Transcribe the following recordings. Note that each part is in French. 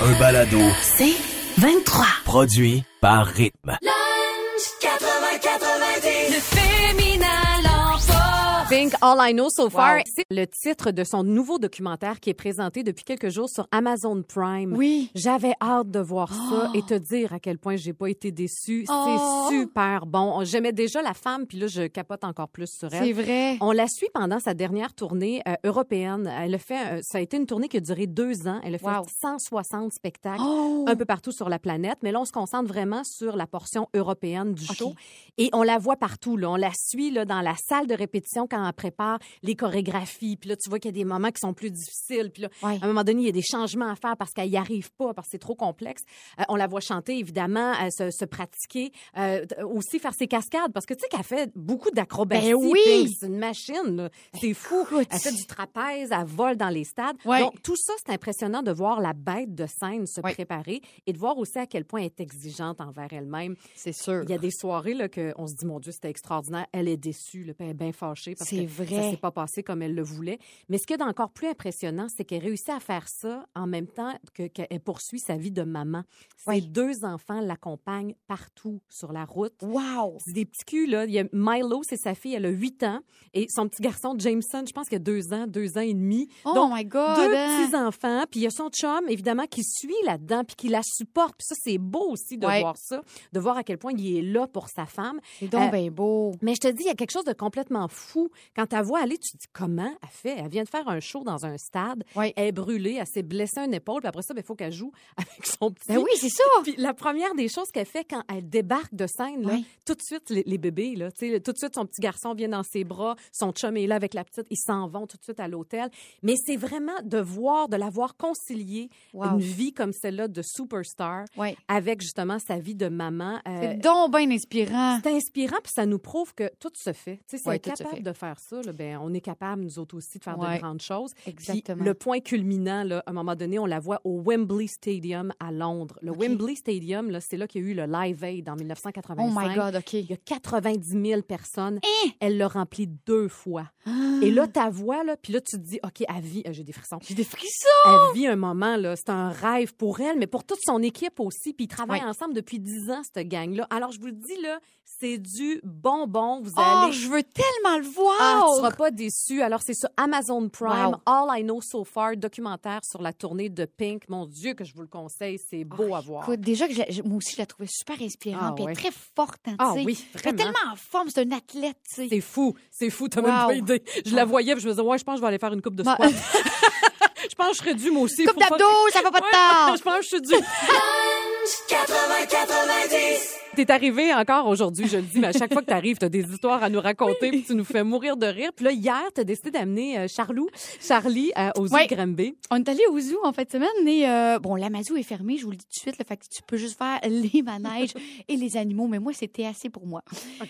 Un balado C'est 23. produit par Rythme. Le féminin. Think All I Know So Far, Wow. c'est le titre de son nouveau documentaire qui est présenté depuis quelques jours sur Amazon Prime. Oui. J'avais hâte de voir ça et te dire à quel point j'ai pas été déçue. Oh. C'est super bon. J'aimais déjà la femme, puis là, je capote encore plus sur elle. C'est vrai. On la suit pendant sa dernière tournée euh, européenne. Elle a fait, euh, ça a été une tournée qui a duré deux ans. Elle a fait Wow. 160 spectacles Oh! un peu partout sur la planète. Mais là, on se concentre vraiment sur la portion européenne du show. Et on la voit partout. Là. On la suit là, dans la salle de répétition quand prépare les chorégraphies. Puis là, tu vois qu'il y a des moments qui sont plus difficiles. Puis là, Ouais. à un moment donné, il y a des changements à faire parce qu'elle n'y arrive pas, parce que c'est trop complexe. Euh, on la voit chanter, évidemment, euh, se, se pratiquer, euh, aussi faire ses cascades, parce que tu sais qu'elle fait beaucoup d'acrobatie. Ben oui! C'est une machine. là. C'est fou. Elle fait du trapèze, elle vole dans les stades. Ouais. Donc, tout ça, c'est impressionnant de voir la bête de scène se Ouais. préparer et de voir aussi à quel point elle est exigeante envers elle-même. C'est sûr. Il y a des soirées là, que on se dit, mon Dieu, c'était extraordinaire. Elle est déçue, puis elle est bien fâchée parce C'est vrai. ça s'est pas passé comme elle le voulait. Mais ce qui est d'encore plus impressionnant, c'est qu'elle réussit à faire ça en même temps que- qu'elle poursuit sa vie de maman. Ses deux enfants l'accompagnent partout sur la route. Wow! C'est des petits culs, là. Il y a Milo, c'est sa fille, elle a 8 ans. Et son petit garçon, Jameson, je pense qu'il a 2 ans, 2 ans et demi. Oh Donc, my God! deux hein? petits-enfants. Puis il y a son chum, évidemment, qui suit là-dedans, puis qui la supporte. Puis ça, c'est beau aussi de voir ça, de voir à quel point il est là pour sa femme. C'est donc Euh, bien beau. Mais je te dis, il y a quelque chose de complètement fou. Quand tu vois aller, tu te dis comment elle fait? Elle vient de faire un show dans un stade. Elle est brûlée, elle s'est blessée une épaule, puis après ça, ben, il faut qu'elle joue avec son petit. Ben oui, c'est ça! Puis la première des choses qu'elle fait quand elle débarque de scène, là, Oui. tout de suite, les, les bébés, là, tout de suite, son petit garçon vient dans ses bras, son chum est là avec la petite, ils s'en vont tout de suite à l'hôtel. Mais c'est vraiment de voir, de la voir concilier Wow. une vie comme celle-là de superstar avec justement sa vie de maman. Euh, C'est donc bien inspirant. c'est inspirant, puis ça nous prouve que tout se fait. Tu sais, si Ouais, on est tout se capable de faire ça, là, ben, on est capable, nous autres aussi, de faire Ouais. de grandes choses. Puis Exactement. le point culminant, là, à un moment donné, on la voit au Wembley Stadium à Londres. Le. Wembley Stadium, là, c'est là qu'il y a eu le Live Aid en 1985. Oh my God, OK. Il y a 90 000 personnes. Hein? Elle l'a rempli deux fois. Et là, ta voix, là, puis là, tu te dis, OK, elle vit, euh, j'ai des frissons. J'ai des frissons! Elle vit un moment, là, c'est un rêve pour elle, mais pour toute son équipe aussi. Puis ils travaillent Ouais. ensemble depuis 10 ans, cette gang-là. Alors, je vous le dis, là, c'est du bonbon. Vous Oh, allez. je veux tellement le voir! Ah, tu seras pas déçu. Alors, c'est sur Amazon Prime, Wow. All I Know So Far, documentaire sur la tournée de Pink. Mon Dieu, que je vous le conseille, c'est beau à voir. Écoute, déjà que je la- je- moi aussi, je la trouvais super inspirante. Ah, puis elle ouais. est très forte, hein, Ah oui, Elle est tellement en forme, c'est un athlète, tu sais. C'est fou, c'est fou, t'as Wow. même pas idée. Je la voyais, puis je me disais, ouais, je pense que je vais aller faire une coupe de Bah- squat. je pense que je serais due, moi aussi. Coupe d'abdos, ça va pas de Ouais, temps! Je pense que je suis due. T'es arrivé encore aujourd'hui, je le dis, mais à chaque fois que t'arrives, t'as des histoires à nous raconter, puis tu nous fais mourir de rire. Puis là, hier, t'as décidé d'amener euh, Charlou, Charlie euh, aux zoo Ouais. de. On est allé au zoo en de semaine et euh, bon, l'Amazou est fermé, je vous le dis tout de suite, le fait que tu peux juste faire les manèges et les animaux, mais moi c'était assez pour moi.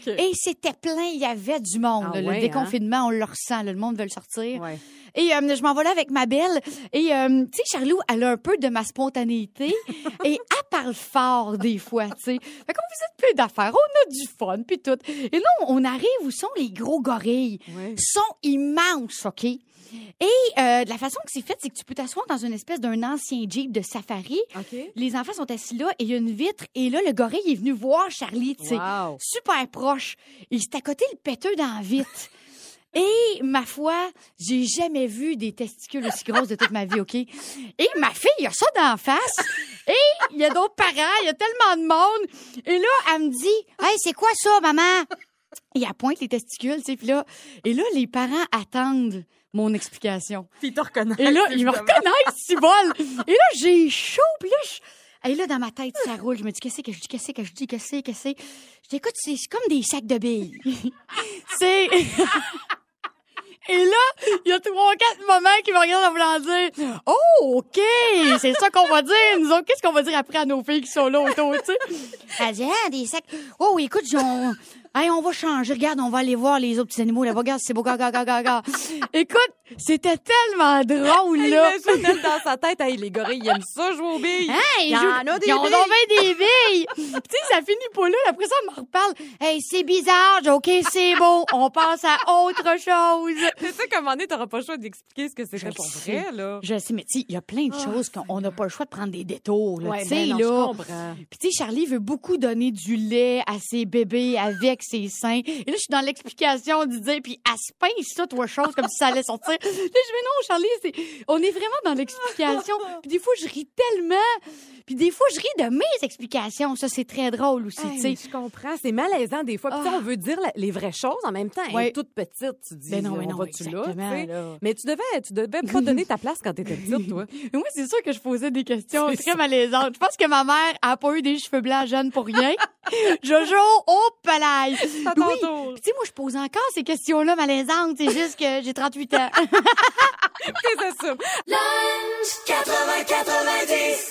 Et c'était plein, il y avait du monde. Ah ouais, le déconfinement, on le ressent, là, le monde veut le sortir. Ouais. Et euh, je m'en vais là avec ma belle. Et euh, tu sais, Charlot, elle a un peu de ma spontanéité et elle parle fort des fois, tu sais. Fait qu'on visite plein d'affaires, on a du fun, puis tout. Et là, on arrive où sont les gros gorilles. Ils sont immenses, OK? Et euh, de la façon que c'est fait, c'est que tu peux t'asseoir dans une espèce d'un ancien Jeep de safari. OK. Les enfants sont assis là et il y a une vitre. Et là, le gorille est venu voir Charlie, tu sais. Wow. Super proche. Il s'est à côté le péteux dans la vitre. Et ma foi, j'ai jamais vu des testicules aussi grosses de toute ma vie, OK? Et ma fille, il y a ça d'en face. Et il y a d'autres parents, il y a tellement de monde. Et là, elle me dit, Hey, c'est quoi ça, maman? Et elle pointe les testicules, tu sais. Puis là, et là, les parents attendent mon explication. Puis ils te reconnaissent. Et là, ils me reconnaissent, si bol. Et là, j'ai chaud. Puis là, je... Et là, dans ma tête, ça roule. Je me dis, qu'est-ce que je dis, qu'est-ce que je dis, qu'est-ce que qu'est-ce que Je dis, écoute, c'est c'est comme des sacs de billes. c'est... Et là, il y a trois, quatre mamans qui me regardent en voulant dire Oh, OK, c'est ça qu'on va dire. Nous autres, qu'est-ce qu'on va dire après à nos filles qui sont là autour, tu sais? Elle dit, ah, des sacs. Oh, écoute, on, hey, on va changer. Regarde, on va aller voir les autres petits animaux là-bas. Regarde, c'est beau, gaga, gaga, gaga. Écoute, c'était tellement drôle, là. Imagine elle dans sa tête, hey, les gorilles, ils aiment ça jouer aux billes. Il ils y en jouent- a des ils ont billes. bien des billes. Tu sais, ça finit pas là. Après ça, on me reparle. Hey, c'est bizarre. OK, c'est beau. On passe à autre chose. Tu sais un moment donné, t'auras pas le choix d'expliquer ce que c'était pour vrai, sais. là. Je sais, mais tu sais, il y a plein de choses qu'on n'a pas le choix de prendre des détours, là. Ouais, tu sais, ben non, là. Puis tu sais, Charlie veut beaucoup donner du lait à ses bébés avec ses seins. Et là, je suis dans l'explication du dire, puis elle se pince ça, trois choses, comme si ça allait sortir. Là, je dis, mais non, Charlie, c'est... on est vraiment dans l'explication. Puis des fois, je ris tellement. Puis des fois, je ris de mes explications. Ça, c'est très drôle aussi, Hey, tu mais sais. je comprends. C'est malaisant des fois. Puis, Ah. on veut dire la- les vraies choses en même temps. Ouais. toute petite, tu dis. Non, là, ben on non, va-tu là, tu là. Mais tu devais, tu devais pas donner ta place quand t'étais petite, toi. Mais moi, c'est sûr que je posais des questions C'est très ça. malaisantes. Je pense que ma mère a pas eu des cheveux blancs jeunes pour rien. Jojo, au palais. À ton Oui. tour. Puis, tu sais, moi, je pose encore ces questions-là malaisantes. C'est juste que j'ai 38 ans. C'est ça.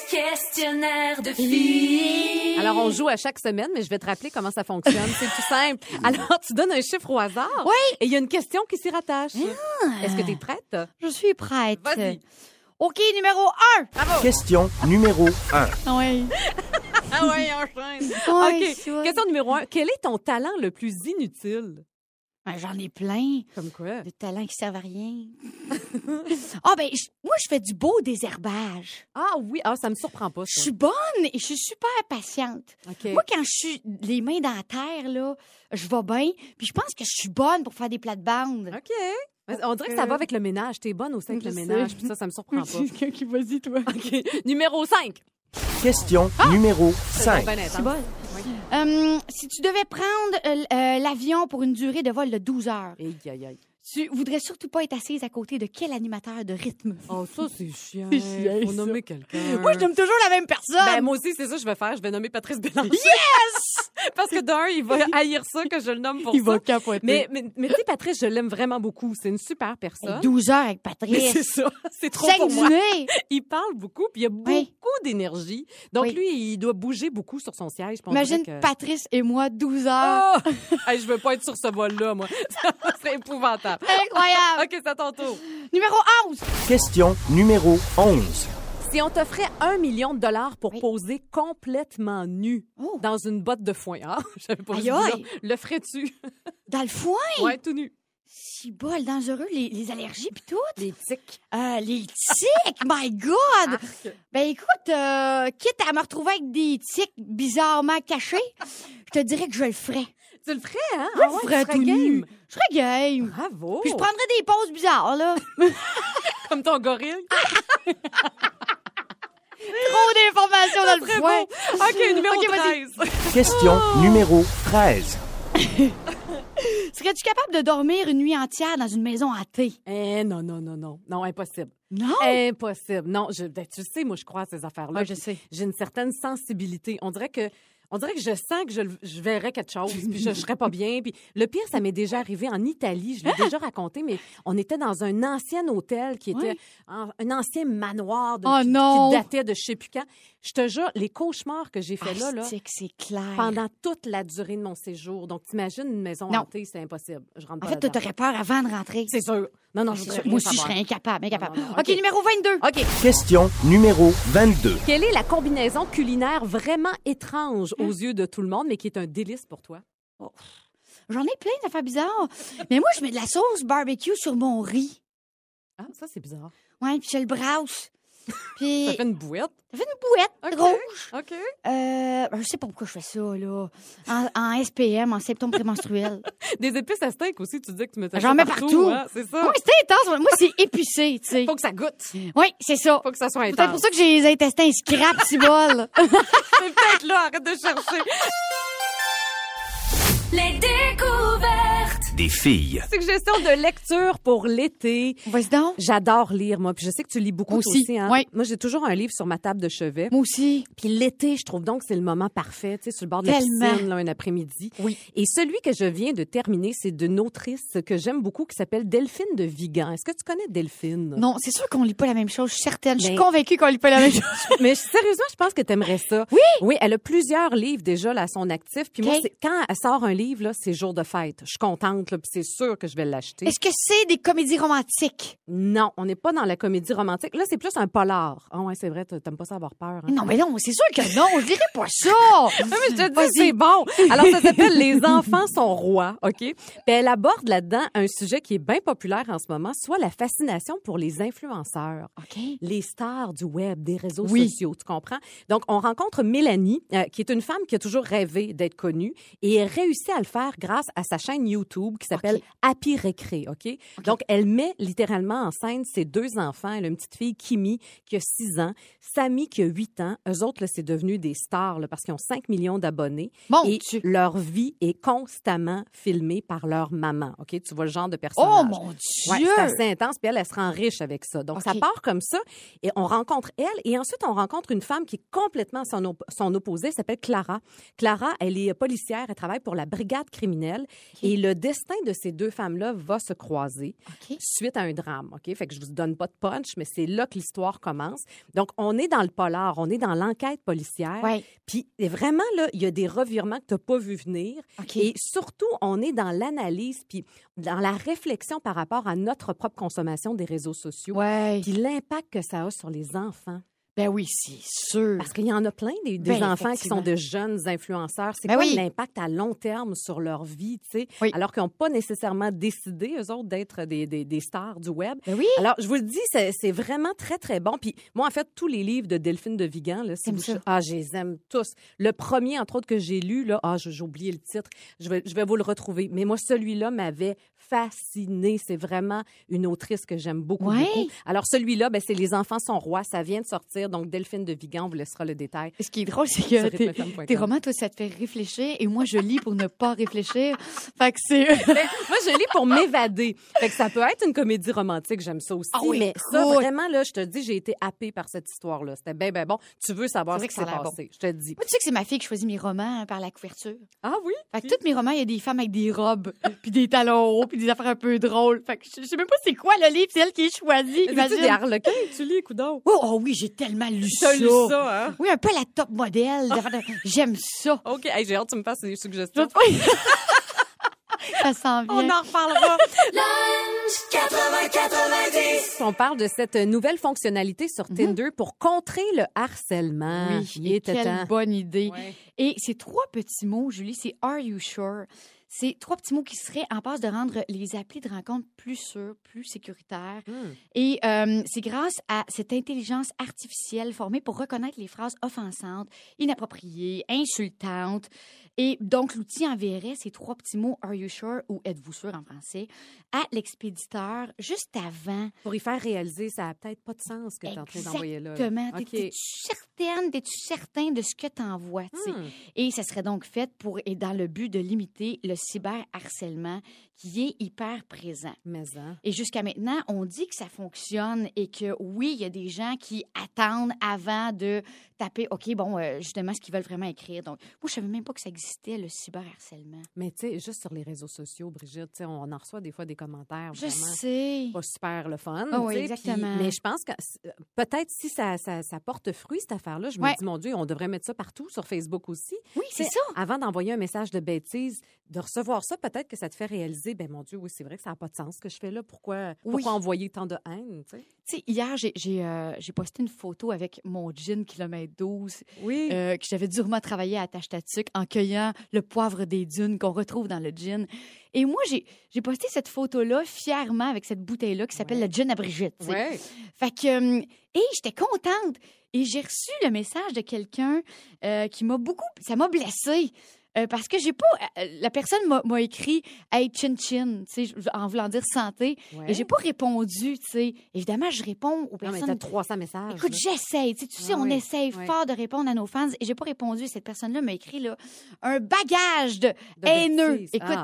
Questionnaire de filles. Alors, on joue à chaque semaine, mais je vais te rappeler comment ça fonctionne. C'est tout simple. Alors, tu donnes un chiffre au hasard. Oui. Et il y a une question qui s'y rattache. Est-ce que tu es prête? Je suis prête. Vas-y. OK, numéro 1. Question numéro 1. Oui. Ah ouais, enchaîne. Ouais, OK. Question numéro un. Quel est ton talent le plus inutile? Ben, J'en ai plein. Comme quoi? De talents qui servent à rien. Ah, ben, je- moi, je fais du beau désherbage. Ah oui, ah, ça me surprend pas, Je ça. suis bonne et je suis super patiente. OK. Moi, quand je suis les mains dans la terre, là, je vais bien. Puis je pense que je suis bonne pour faire des plates-bandes. OK. Mais On dirait que ça va avec le ménage. T'es bonne aussi avec Je le sais. ménage. Puis ça, ça me surprend pas. Quelqu'un qui vas-y, toi. OK. Numéro 5. Question numéro 5. C'est bon. Euh, si tu devais prendre euh, euh, l'avion pour une durée de vol de 12 heures, Aïe, aïe, aïe. Tu voudrais surtout pas être assise à côté de quel animateur de rythme? Oh, ça, c'est chiant. C'est chiant, Faut ça. nommer quelqu'un. Moi, je nomme toujours la même personne. Ben, moi aussi, c'est ça que je vais faire. Je vais nommer Patrice Bélanger. Yes! Parce que d'un, il va haïr ça que je le nomme pour Il ça. va capoter. Mais, mais, mais tu sais, Patrice, je l'aime vraiment beaucoup. C'est une super personne. 12 heures avec Patrice. c'est ça. C'est trop Cinq pour moi. dîners. Il parle beaucoup, puis il a beaucoup Oui. d'énergie. Donc, Oui. lui, il doit bouger beaucoup sur son siège. Imagine que- Patrice et moi, 12 heures. Oh! Hey, je veux pas être sur ce vol-là, moi. Serait épouvantable. Incroyable. OK, c'est à ton tour. Numéro 11. Question numéro 11. Si on t'offrait un million de dollars pour Oui. poser complètement nu Oh. dans une botte de foin, hein? J'avais pas Aïe, dit là. aïe. Le ferais-tu? Dans le foin? Ouais, tout nu. Si bol, dangereux, les, les allergies puis tout. Les tics. Euh, les tics, my God! Ben écoute, euh, quitte à me retrouver avec des tics bizarrement cachés, je te dirais que je le ferais. Tu le ferais, hein? Je Ah le ferais tout game. nu. Je serais game. Bravo. Puis je prendrais des pauses bizarres, là. Comme ton gorille. Trop d'informations dans le foin. OK, numéro Ok, vas-y. 13. Question numéro 13. Serais-tu capable de dormir une nuit entière dans une maison hantée? Eh, non, non, non, non. Non, impossible. Non? Impossible. Non, je, ben, tu sais, moi, je crois à ces affaires-là. Ouais, je sais. J'ai une certaine sensibilité. On dirait que. On dirait que je sens que je, je verrais quelque chose, puis je, je serais pas bien. Puis le pire, ça m'est déjà arrivé en Italie. Je l'ai Ah! déjà raconté, mais on était dans un ancien hôtel qui était un ancien manoir de, Oh qui, qui datait de je sais plus quand. Je te jure, les cauchemars que j'ai fait là, là, Asti que c'est clair. pendant toute la durée de mon séjour. Donc, t'imagines une maison Non. hantée, c'est impossible. Je rentre En pas fait, t'aurais peur avant de rentrer. C'est sûr. Non, non, je C'est voudrais sûr. Moi aussi, je serais incapable, incapable. Non, non, non, OK, OK. numéro 22. OK. Question numéro 22. Quelle est la combinaison culinaire vraiment étrange aux yeux de tout le monde, mais qui est un délice pour toi? J'en ai plein d'affaires bizarres. Mais moi, je mets de la sauce barbecue sur mon riz. Ah, ça, c'est bizarre. Ouais, puis je le brasse. Puis Ça fait une bouette. ça fait une bouette OK. rouge. OK. Euh, ben, je sais pas pourquoi je fais ça, là. En, en SPM, en septembre prémenstruel. Des épices à steak aussi, tu dis que tu mettais J'en mets partout. hein, c'est ça? Oui, c'est intense. Moi, c'est épicé, tu sais. Faut que ça goûte. Oui, c'est ça. Faut que ça soit C'est intense. pour ça que j'ai les intestins scrap, si bol. C'est peut-être là, arrête de chercher. Les découvertes. Des filles. Suggestion de lecture pour l'été. Vas-y donc. J'adore lire, moi. Puis je sais que tu lis beaucoup aussi, aussi. hein. oui. Moi, j'ai toujours un livre sur ma table de chevet. Moi aussi. Puis l'été, je trouve donc que c'est le moment parfait, tu sais, sur le bord de la Tellement. piscine, là, un après-midi. Oui. Et celui que je viens de terminer, c'est d'une autrice que j'aime beaucoup qui s'appelle Delphine de Vigan. Est-ce que tu connais Delphine? Non, c'est sûr qu'on lit pas la même chose. Je suis certaine. Je suis Mais- convaincue qu'on lit pas la même chose. Mais sérieusement, je pense que tu aimerais ça. Oui? Oui, elle a plusieurs livres déjà là, à son actif. Puis moi, quand elle sort un livre, là, c'est jour de fête. Je suis contente, là, puis c'est sûr que je vais l'acheter. Est-ce que c'est des comédies romantiques? Non, on n'est pas dans la comédie romantique. Là, c'est plus un polar. Ah ouais, c'est vrai, t'a- t'aimes pas ça avoir peur. hein? Non, mais non, c'est sûr que non. Je lirai pas ça. mais je te dis, c'est bon. Alors, ça s'appelle Les enfants sont rois, OK? Puis elle aborde là-dedans un sujet qui est bien populaire en ce moment, soit la fascination pour les influenceurs. Les stars du web, des réseaux Oui. sociaux, tu comprends? Donc, on rencontre Mélanie, euh, qui est une femme qui a toujours rêvé d'être connue et elle réussit à le faire grâce à sa chaîne YouTube qui s'appelle. Happy Récré, OK? Donc, elle met littéralement en scène ses deux enfants. Elle a une petite fille, Kimi, qui a 6 ans, Samy, qui a 8 ans. Eux autres, c'est devenu des stars là, parce qu'ils ont 5 millions d'abonnés. Mon et Dieu. leur vie est constamment filmée par leur maman, OK? Tu vois le genre de personnage. Oh mon Ouais, Dieu. c'est assez intense, puis elle, elle se rend riche avec ça. Donc, ça part comme ça, et on rencontre elle, et ensuite, on rencontre une femme qui est complètement son, op- son opposé, elle s'appelle Clara. Clara, elle est policière, elle travaille pour la brigade criminelle, et le destin de ces deux femmes-là va se croiser suite à un drame, OK? Fait que je vous donne pas de punch, mais c'est là que l'histoire commence. Donc, on est dans le polar, on est dans l'enquête policière, Ouais. puis et vraiment, là, il y a des revirements que tu n'as pas vu venir. Et surtout, on est dans l'analyse puis dans la réflexion par rapport à notre propre consommation des réseaux sociaux. Ouais. Puis l'impact que ça a sur les enfants. Ben oui, c'est sûr. Parce qu'il y en a plein des, des Ben, enfants qui sont de jeunes influenceurs. C'est Ben quoi oui. l'impact à long terme sur leur vie, tu sais? Oui. Alors qu'ils n'ont pas nécessairement décidé, eux autres, d'être des, des- des stars du web. Ben oui. Alors, je vous le dis, c'est vraiment très, très bon. Puis moi, en fait, tous les livres de Delphine de Vigan, là, si vous- ah, je les aime tous. Le premier, entre autres, que j'ai lu, là, ah, j'ai oublié le titre, je vais, je vais vous le retrouver. Mais moi, celui-là m'avait C'est vraiment une autrice que j'aime beaucoup, Ouais. beaucoup. Alors, celui-là, ben, c'est Les enfants sont rois. Ça vient de sortir. Donc, Delphine de Vigan, on vous laissera le détail. Ce qui est drôle, c'est que tes, romans, toi, ça te fait réfléchir et moi, je lis pour ne pas réfléchir. Fait que c'est... Moi, je lis pour m'évader. Fait que ça peut être une comédie romantique, j'aime ça aussi. Ah oui, mais ça, vraiment, là, je te dis, j'ai été happée par cette histoire-là. C'était bien, bien bon. Tu veux savoir ce qui s'est passé. Je te dis. Moi, tu sais que c'est ma fille qui choisit mes romans hein, par la couverture. Ah oui? Fait que tous mes romans, il y a des femmes avec des robes, puis des talons hauts, puis des affaires un peu drôles. Fait que je je sais même pas c'est quoi le livre, c'est elle qui est choisie. Imagine. des harlequins tu lis, coudon? Oh, oh oui, j'ai tellement lu ça. Lu ça, hein? Oui, un peu la top modèle. J'aime ça. OK. Hey, j'ai hâte que tu me fasses des suggestions. Oui. ça s'en vient. On en reparlera. On parle de cette nouvelle fonctionnalité sur Tinder pour contrer le harcèlement. Mhm. Oui, Il et était quelle temps. bonne idée. Ouais. Et ces trois petits mots, Julie, c'est Are you sure? C'est trois petits mots qui seraient en passe de rendre les applis de rencontre plus sûrs, plus sécuritaires. Hmm. Et euh, c'est grâce à cette intelligence artificielle formée pour reconnaître les phrases offensantes, inappropriées, insultantes. Et donc, l'outil enverrait ces trois petits mots Are you sure ou Êtes-vous sûr en français à l'expéditeur juste avant. Pour y faire réaliser, ça a peut-être pas de sens ce que tu es en train d'envoyer là. Exactement. OK. T'es- T'es-tu certaine, t'es-tu certain de ce que tu sais? Hmm. Et ça serait donc fait pour et dans le but de limiter le cyberharcèlement qui est hyper présent. Mais hein? Et jusqu'à maintenant, on dit que ça fonctionne et que oui, il y a des gens qui attendent avant de taper, OK, bon, euh, justement, ce qu'ils veulent vraiment écrire. Donc, moi, je savais même pas que ça existait, le cyberharcèlement. Mais tu sais, juste sur les réseaux sociaux, Brigitte, tu sais, on en reçoit des fois des commentaires Je vraiment sais. pas super le fun. Ah oui, exactement. mais je pense que peut-être si ça, ça, ça porte fruit, cette affaire-là, je Ouais. me dis, mon Dieu, on devrait mettre ça partout, sur Facebook aussi. Oui, c'est ça. Avant d'envoyer un message de bêtise, de recevoir ça, peut-être que ça te fait réaliser, ben mon Dieu, oui, c'est vrai que ça n'a pas de sens ce que je fais là. Pourquoi, Oui. pourquoi envoyer tant de haine, tu sais? Hier, j'ai- euh, j'ai posté une photo avec mon jean kilomètre 12 Oui. euh, que j'avais durement travaillé à Tachetatuc en cueillant le poivre des dunes qu'on retrouve dans le gin. Et moi, j'ai posté cette photo-là fièrement avec cette bouteille-là qui s'appelle Ouais. le gin à Brigitte. ouais. Fait que, euh, et j'étais contente. Et j'ai reçu le message de quelqu'un euh, qui m'a beaucoup, ça m'a blessée. Euh, parce que j'ai pas. euh, la personne m'a écrit Hey, chin chin, en voulant dire santé. Ouais. Et j'ai pas répondu, tu sais. Évidemment, je réponds aux Non, mais personnes. t'as 300 messages. Écoute, j'essaye. Tu sais, Ah on oui, essaye oui. fort de répondre à nos fans et j'ai pas répondu. Cette personne-là m'a écrit là, un bagage de, De haineux. bêtises. Écoute,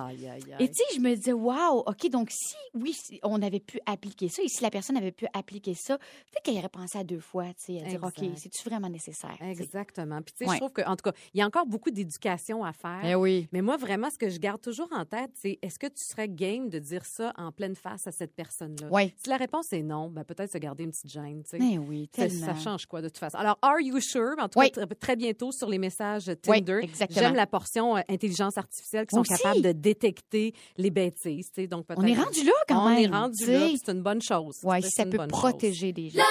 et tu sais, je me disais, waouh, OK, donc si, oui, si on avait pu appliquer ça et si la personne avait pu appliquer ça, peut-être qu'elle aurait pensé à deux fois, tu sais, à dire, OK, c'est-tu vraiment nécessaire? Exactement. Puis, tu sais, Ouais. je trouve que, en tout cas, il y a encore beaucoup d'éducation à Eh oui. Mais moi, vraiment, ce que je garde toujours en tête, c'est est-ce que tu serais game de dire ça en pleine face à cette personne-là? Oui. Si la réponse est non, ben peut-être se garder une petite gêne. tu sais. Eh oui, Ça- tellement. Ça change quoi, de toute façon? Alors, are you sure? En tout Oui. cas, tr- très bientôt sur les messages Oui, Tinder. exactement. J'aime la portion euh, intelligence artificielle qui sont aussi. capables de détecter les bêtises. tu sais. Donc, On est rendu là quand On même. est rendu là, c'est une bonne chose. Sais, si c'est ça une peut bonne chose. protéger les gens.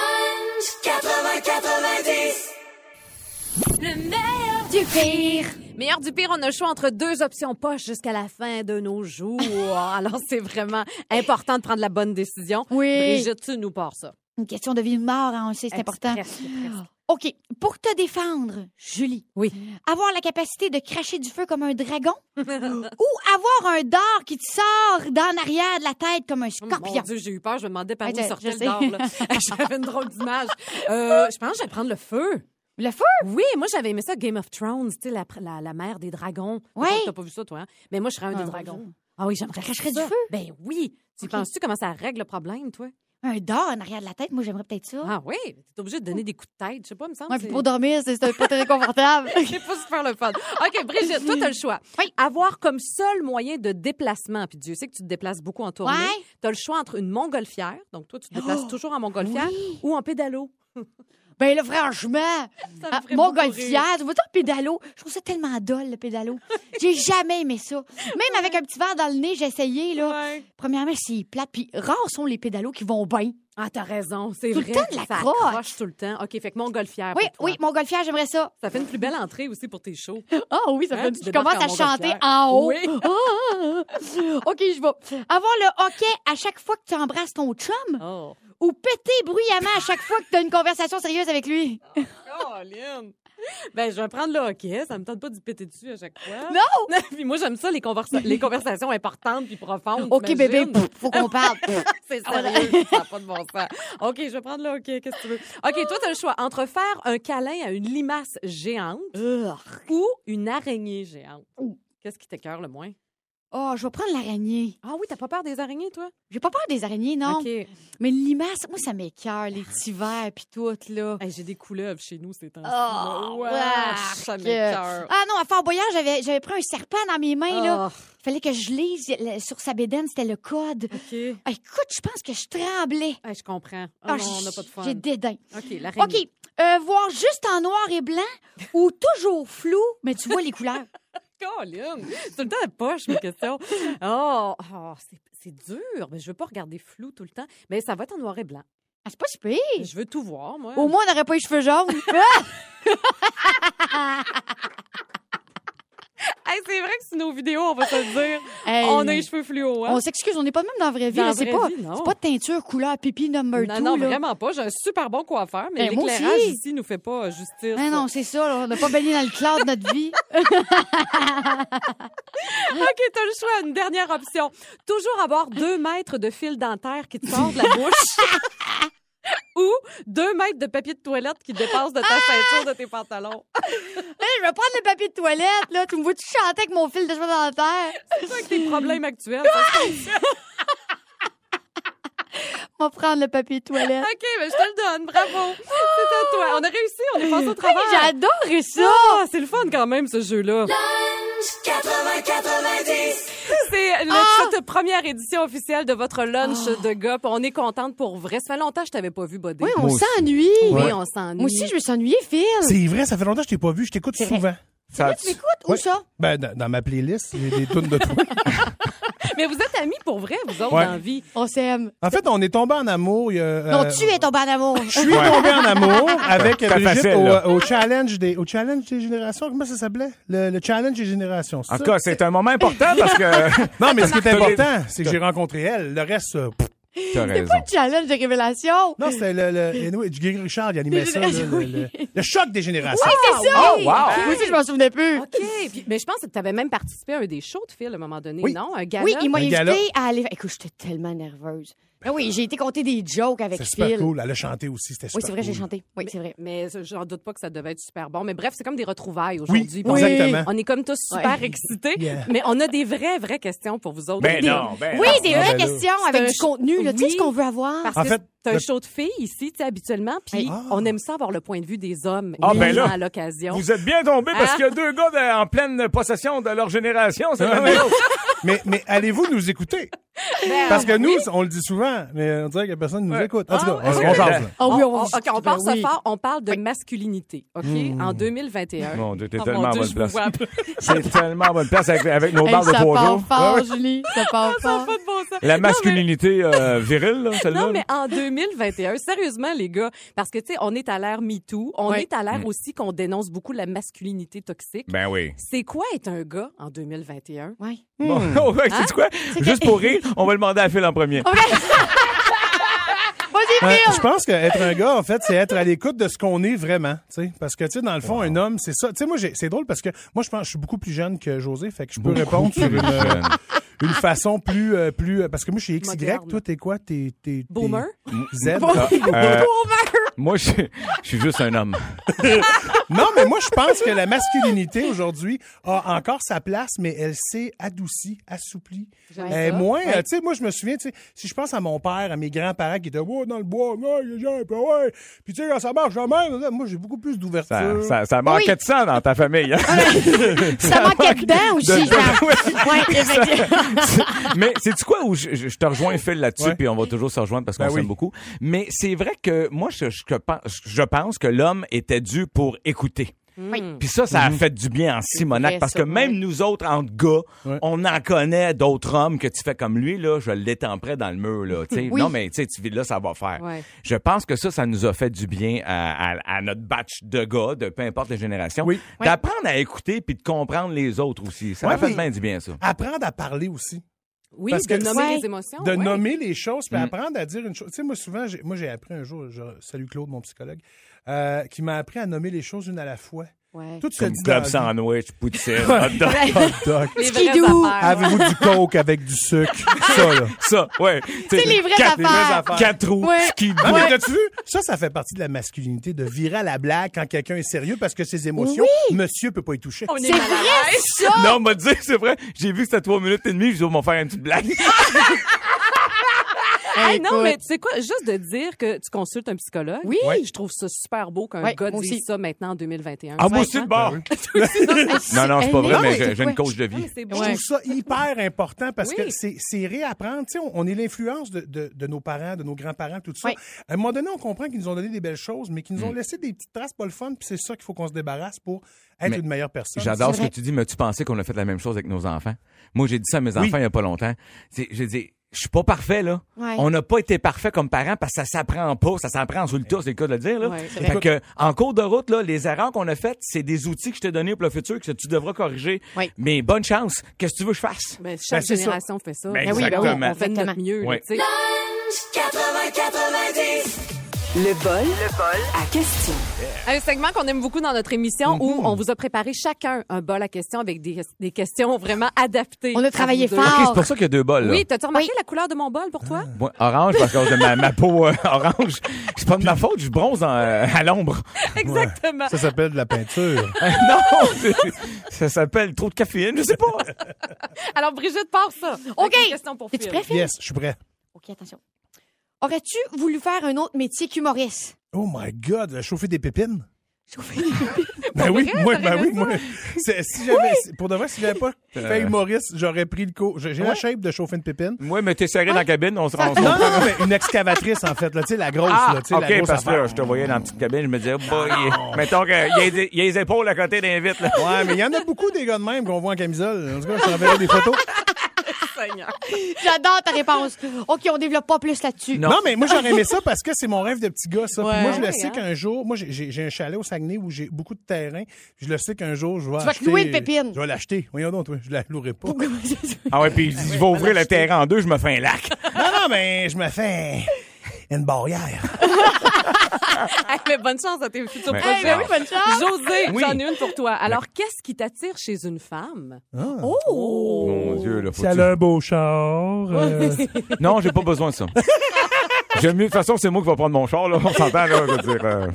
80-90. Le meilleur Du pire. Meilleur du pire, on a le choix entre deux options poches jusqu'à la fin de nos jours. Alors, c'est vraiment important de prendre la bonne décision. Oui. Brigitte, tu nous pars ça. Une question de vie ou de mort, hein, on le sait, c'est important. Presque, presque. OK. Pour te défendre, Julie. Oui. Avoir la capacité de cracher du feu comme un dragon ou avoir un dard qui te sort d'en arrière de la tête comme un Oh Mon scorpion? Dieu, j'ai eu peur. Je me demandais par où sortait le dard. J'avais une drôle d'image. Euh, je pense que je vais prendre le feu. Le feu? Oui, moi, j'avais aimé ça, Game of Thrones, tu sais, la, la, la mère des dragons. Que T'as pas vu ça, toi, hein? Mais moi, je serais un Ah, des mon dragons. Ah oui, j'aimerais Cracherais ça. du feu? Ben oui. Tu penses-tu comment ça règle le problème, toi? Un dard en arrière de la tête, moi j'aimerais peut-être ça. Ah oui, t'es obligé de donner des coups de tête. Je sais pas, me semble. Ouais, puis pour dormir, c'est pas très confortable. C'est pas super le fun. OK, Brigitte, toi, t'as le choix. Oui. Avoir comme seul moyen de déplacement, puis Dieu sait que tu te déplaces beaucoup en tournée, Ouais. t'as le choix entre une montgolfière, donc toi, tu te déplaces Oh, toujours en montgolfière, oui. ou en pédalo. Ben là, franchement, ah, mon golfière, tu vois le pédalo, je trouve ça tellement dole, le pédalo. J'ai jamais aimé ça. Même avec un petit verre dans le nez, j'ai essayé, là. Ouais. Premièrement, c'est plate, puis rares sont les pédalos qui vont bien. Ah, t'as raison, c'est Tout le temps de la ça croche. accroche tout le temps. OK, fait que montgolfière Oui, pour toi. oui, mon golfière, j'aimerais ça. Ça fait une plus belle entrée aussi pour tes shows. Ah oui, ça Hein, fait tu je débarques commence à en chanter montgolfière. en haut. Oui. Ah! OK, je vais. Avoir le hockey à chaque fois que tu embrasses ton chum Oh. ou péter bruyamment à chaque fois que tu as une conversation sérieuse avec lui? Caroline. Ben, je vais prendre le hockey. Ça me tente pas d'y péter dessus à chaque fois. Non! puis moi, j'aime ça, les, conversa- les conversations importantes puis profondes. OK, t'imagines? bébé, pff, faut qu'on parle. C'est Ah, sérieux, ça n'a pas de bon sens. OK, je vais prendre le hockey. Qu'est-ce que tu veux? OK, toi, tu as le choix entre faire un câlin à une limace géante ou une araignée géante. Qu'est-ce qui t'écœure le moins? Oh, je vais prendre l'araignée. Ah oui, t'as pas peur des araignées, toi? J'ai pas peur des araignées, non. OK. Mais une limace, moi, ça m'écœure, les petits vers puis tout, là. J'ai des couleuvres chez nous ces temps-ci. Oh, wesh. ça. Ah non, à Fort Boyard, j'avais, j'avais pris un serpent dans mes mains, là. Ah, Il fallait que je lise le- sur sa bédaine, c'était le code. OK. Ah, écoute, je pense que je tremblais. Hey, je comprends. Oh Ah, non, on n'a pas de fun. J'ai dédain. OK, l'araignée. OK. euh, voir juste en noir et blanc ou toujours flou, mais tu vois les couleurs. Colin, c'est tout le temps la poche, mes questions. Oh, oh, c'est- c'est dur. Mais je veux pas regarder flou tout le temps. Mais ça va être en noir et blanc. Ah, c'est pas si pire. Je veux tout voir, moi. Au moins, on n'aurait pas les cheveux jaunes. Hey, c'est vrai que sur nos vidéos, on va se le dire. Hey. On a les cheveux fluo, hein? On s'excuse, on n'est pas de même dans la vraie vie. C'est pas, vie, c'est pas de teinture couleur pipi number Non, two. non, là. vraiment pas. J'ai un super bon coiffeur, mais Ben, l'éclairage ici nous fait pas euh, justice. Ah non, c'est ça, là. on n'a pas baigné dans le cloud de notre vie. OK, t'as le choix. Une dernière option. Toujours avoir deux mètres de fil dentaire qui te sort de la bouche. Ou deux mètres de papier de toilette qui dépasse de ta ceinture de tes pantalons. Hey, je vais prendre le papier de toilette, là. Tu me vois-tu chanter avec mon fil de cheveux dentaire? C'est ça avec tes problèmes actuels? On va prendre le papier de toilette. OK, mais je te le donne. Bravo. C'est à toi. On a réussi. On est passé au travers. J'ai adoré ça! Ah, c'est le fun quand même, ce jeu-là. 80-90. C'est le- Ah! première édition officielle de votre lunch de gars. On est contente pour vrai. Ça fait longtemps que je t'avais pas vu, Bodé. Oui, on s'ennuie. Oui, Ouais. on s'ennuie. Moi aussi, je me suis ennuyée, Phil. C'est vrai, ça fait longtemps que je t'ai pas vu. Je t'écoute souvent. Là, tu m'écoutes? Où Ouais. ça? Ben, dans, dans ma playlist, il y a des tunes de toi. Mais vous êtes amis pour vrai, vous autres, Ouais. dans la vie? On s'aime. En fait, on est tombé en amour. il y a, euh, Non, tu es tombé en amour. Je suis tombé en amour avec Brigitte facile, au, là. au challenge des au challenge des générations. Comment ça s'appelait? Le, le challenge des générations. En tout cas, c'est un moment important parce que non, mais ce qui est important, c'est que j'ai rencontré elle. Le reste, euh, pff, T'as C'est pas le challenge de révélation. Non, c'était le, le anyway, du Guy Richard, il animait ça, là, le, le- le choc des générations. C'est ça! Oh, wow! Moi aussi, je m'en souvenais plus. OK. Puis, mais je pense que tu avais même participé à un des shows de Phil à un moment donné, Oui. non? Un gala? Oui, il m'a invité à aller. Écoute, j'étais tellement nerveuse. Ben oui, j'ai été compter des jokes avec C'est super Phil. cool. Elle a chanté aussi, c'était super Oui, c'est vrai, j'ai chanté. Oui, c'est vrai. Mais j'en doute pas que ça devait être super bon. Mais bref, c'est comme des retrouvailles aujourd'hui. Oui, exactement. On est comme tous super Ouais. excités. Yeah. Mais on a des vraies, vraies questions pour vous autres. Ben Des- non, ben Oui, non. des Ah, vraies ben questions avec du contenu, là. Tu sais oui. ce qu'on veut avoir? Parce En que fait, c'est un show de filles ici, tu sais, habituellement, puis Ah. on aime ça avoir le point de vue des hommes Ah, ben là, à l'occasion. Vous êtes bien tombés parce Ah. qu'il y a deux gars de- en pleine possession de leur génération. C'est la même chose. Mais, mais allez-vous nous écouter? Parce que nous, on le dit souvent, mais on dirait que personne nous écoute. En tout cas, Ah, on, on là. Ah oui, on, ben oui. fort, parle de masculinité, OK? En 2021. Mon Dieu, t'es Oh, tellement Dieu, bonne place. C'est tellement à bonne place avec, avec nos Hey, barres de ça part poids fort, Julie. Ça part fort. Pas de bon sens. La masculinité euh, virile, là, celle-là. Non, mais en 2021, sérieusement, les gars, parce que, tu sais, on est à l'ère MeToo, on est à l'ère aussi qu'on dénonce beaucoup la masculinité toxique. Ben oui. C'est quoi être un gars en 2021? Ouais. Bon, ouais, Hein? c'est quoi? Juste pour rire, on va le demander à Phil en premier. Vas-y, Ouais, Phil! je pense qu'être un gars, en fait, c'est être à l'écoute de ce qu'on est vraiment. tu sais. Parce que, tu sais, dans le fond, un homme, c'est ça. Tu sais, moi, c'est drôle parce que moi, je pense je suis beaucoup plus jeune que José, fait que je peux répondre sur une, euh, une façon plus. euh, plus euh, parce que moi, je suis XY. Moderne. Toi, t'es quoi? T'es. t'es- t'es Boomer? Z? Euh, moi, je je suis juste un homme. Non, mais moi, je pense que la masculinité aujourd'hui a encore sa place, mais elle s'est adoucie, assouplie. J'aime Elle est ça. moins, tu sais, moi, je me souviens, tu sais, si je pense à mon père, à mes grands-parents qui étaient, ouais, dans le bois, ouais, il y a- puis ouais. Puis, tu sais, quand ça marche la même, moi, j'ai beaucoup plus Ça, d'ouverture. ça, ça manquait Oui. de sang dans ta famille. hein? Ça manquait dedans aussi, De- genre. de- Ouais. Mais c'est tu quoi où je, je- je te rejoins Phil là-dessus Ouais. puis on va toujours se rejoindre parce qu'on Ben s'aime oui. beaucoup. Mais c'est vrai que moi je, je, pense- je pense que l'homme était dû pour écouter. Oui. Puis ça, ça a fait du bien en Simonac parce que même nous autres, entre gars, on en connaît d'autres hommes que tu fais comme lui, là, je l'étends dans le mur, là. tu sais. Oui. Non, mais tu sais, tu vis là, ça va faire. Je pense que ça, ça nous a fait du bien à, à- à notre batch de gars, de peu importe les générations. Oui. D'apprendre à écouter puis de comprendre les autres aussi. Ça a fait bien du bien, ça. Apprendre à parler aussi. Oui, Parce de que- nommer les émotions. de ouais. nommer les choses, Mm. puis apprendre à dire une chose. Tu sais, moi, souvent, j'ai, moi, j'ai appris un jour, je salue Claude, mon psychologue, euh, qui m'a appris à nommer les choses une à la fois. Ouais. Tout se Comme dit club dans la vie. sandwich, poutine, hot dog. Hot dog. Les Skidoo. vraies affaires. Avez-vous du coke avec du sucre? Ça, là. Ça, ouais. C'est les vraies quatre, affaires. Quatre roues, Ouais. ski. Ah, mais t'as-tu vu? Ça, ça fait partie de la masculinité, de virer à la blague quand quelqu'un est sérieux parce que ses émotions, monsieur peut pas y toucher. On est C'est mal à vrai, l'aise. ça! Non, m'a dit, c'est vrai. J'ai vu que c'était trois minutes et demie. Je dis, on va faire une petite blague. Hey, non, mais tu sais quoi, juste de dire que tu consultes un psychologue, Oui. je trouve ça super beau qu'un Ouais, gars dise aussi. ça maintenant en 2021. Ah, moi aussi, hein? de bord. Non, Non, c'est pas vrai, mais j'ai une coach. de Ah, vie. c'est Je trouve ça hyper important parce Oui. que c'est réapprendre. Tu sais, on, on est l'influence de, de, de nos parents, de nos grands-parents, tout ça. Oui. À un moment donné, on comprend qu'ils nous ont donné des belles choses, mais qu'ils nous ont laissé des petites traces pas le fun, puis c'est ça qu'il faut qu'on se débarrasse pour être Mais une meilleure personne. J'adore ce que tu dis, mais tu pensais qu'on a fait la même chose avec nos enfants? Moi, j'ai dit ça à mes Oui. enfants il y a pas longtemps. J'ai dit, je suis pas parfait, là. Ouais. On n'a pas été parfait comme parents parce que ça s'apprend pas, ça s'apprend sur le tas, c'est le cas de le dire, là. Ouais, c'est fait que, en cours de route, là, les erreurs qu'on a faites, c'est des outils que je t'ai donnés pour le futur que tu devras corriger. Oui. Mais bonne chance. Qu'est-ce que tu veux que je fasse? Ben, chaque Ben, ça. génération fait ça. Ben, Ben oui, ben on fait de notre mieux. là, Ouais. tu sais. Le bol, le bol à question. Un segment qu'on aime beaucoup dans notre émission où on vous a préparé chacun un bol à questions avec des, des questions vraiment adaptées. On a travaillé fort. C'est pour ça qu'il y a deux bols, là. Oui, t'as-tu remarqué Oui. la couleur de mon bol pour toi? Moi, orange parce que de ma, ma peau euh, orange. C'est pas de ma faute, je bronze en, euh, à l'ombre. Exactement. Ça s'appelle de la peinture. non, c'est- ça s'appelle trop de caféine, je sais pas. Alors, Brigitte, part ça. OK. Question pour Es-tu Phil. prêt, Phil? yes, je suis prêt. OK, attention. Aurais-tu voulu faire un autre métier qu'humoriste? Oh my God, chauffer des pépines? Chauffer Ben oui, moi, ben oui, moi. Si j'avais, pour de vrai, si j'avais pas fait humoriste, j'aurais pris le cours. J'ai la shape de chauffer une pépine. Moi, mais t'es serré dans la cabine, on se rend Non, non, non, mais une excavatrice, en fait, là, tu sais, la grosse, Ah, là, tu sais, OK, la grosse parce que je te voyais dans la petite cabine, je me disais, oh boy, mettons qu'il y, des- y a les épaules à côté d'un vite, là. Ouais, mais il y en a beaucoup des gars de même qu'on voit en camisole. En tout cas, je t'enverrai des photos. Seigneur. J'adore ta réponse. OK, on développe pas plus là-dessus. Non. mais moi, j'aurais aimé ça parce que c'est mon rêve de petit gars, ça. Ouais. moi, je le Ouais, sais hein. qu'un jour, moi, j'ai- un chalet au Saguenay où j'ai beaucoup de terrain. Puis Je le sais qu'un jour, je vais Tu vas te louer une pépine. Je vais l'acheter. Voyons donc, je la louerai pas. Ah ouais, puis il dit, je vais ouvrir le terrain en deux, je me fais un lac. non, non, mais je me fais une barrière. Hey, mais bonne chance à tes futurs Mais- projets. ben oui, bonne chance. José, Oui. j'en ai une pour toi. Alors, qu'est-ce qui t'attire chez une femme? Oh! Mon Dieu, là, faut Si elle a un beau char. euh, Non, j'ai pas besoin de ça. J'aime mieux, de toute façon, c'est moi qui va prendre mon char, là. On s'entend, là. Je veux dire, euh,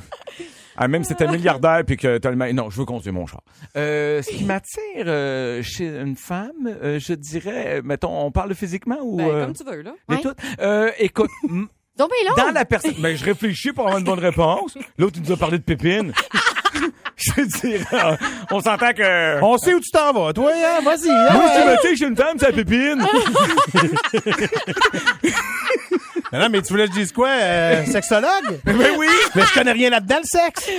ah, même si t'es milliardaire puis que t'as le ma- Non, je veux conduire mon char. Euh, ce qui m'attire euh, chez une femme, euh, je dirais, mettons, on parle physiquement ou. Ben, euh, comme tu veux, là. Ouais. Euh, écoute, Donc, ben là. dans la personne. Ben, je réfléchis pour avoir une bonne réponse. L'autre, il nous a parlé de pépines. je veux dire, euh, on s'entend que. On sait où tu t'en vas, toi, hein? Vas-y. hein? Moi, si tu me dis que j'ai une femme, c'est la pépine. Non, non, mais tu voulais que je dise quoi? euh, sexologue? ben oui! Mais je connais rien là-dedans, le sexe.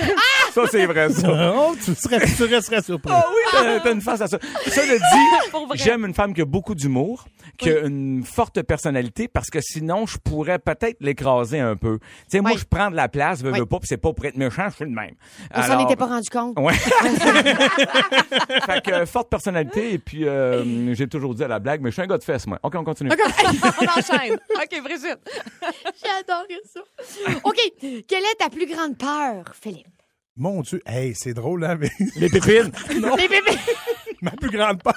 Ça, c'est vrai, ça. Oh, tu, serais, tu resterais surpris. Ah oui, t'as- t'as une face à ça. Ça le dit, j'aime une femme qui a beaucoup d'humour, qui a une forte personnalité, parce que sinon, je pourrais peut-être l'écraser un peu. Tu sais, moi, je prends de la place, veux, Oui. veux pas, puis c'est pas pour être méchant, je suis le même. On s'en était pas rendu compte? Ouais. fait que, euh, forte personnalité, et puis, euh, j'ai toujours dit à la blague, mais je suis un gars de fesses, moi. OK, on continue. On enchaîne. OK, Brigitte. J'adore ça. OK. Quelle est ta plus grande peur, Philippe? Mon Dieu. Hey, c'est drôle, hein? Mais Les pépines. Les bébés. ma plus grande peur,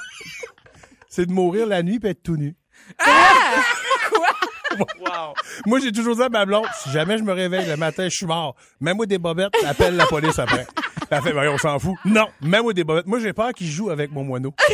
c'est de mourir la nuit et être tout nu. Wow. Moi, j'ai toujours dit à ma blonde, si jamais je me réveille le matin, je suis mort. Mets-moi des bobettes, appelle la police après. Elle fait, ben, on s'en fout. Non, mets-moi des bobettes. Moi, j'ai peur qu'il joue avec mon moineau.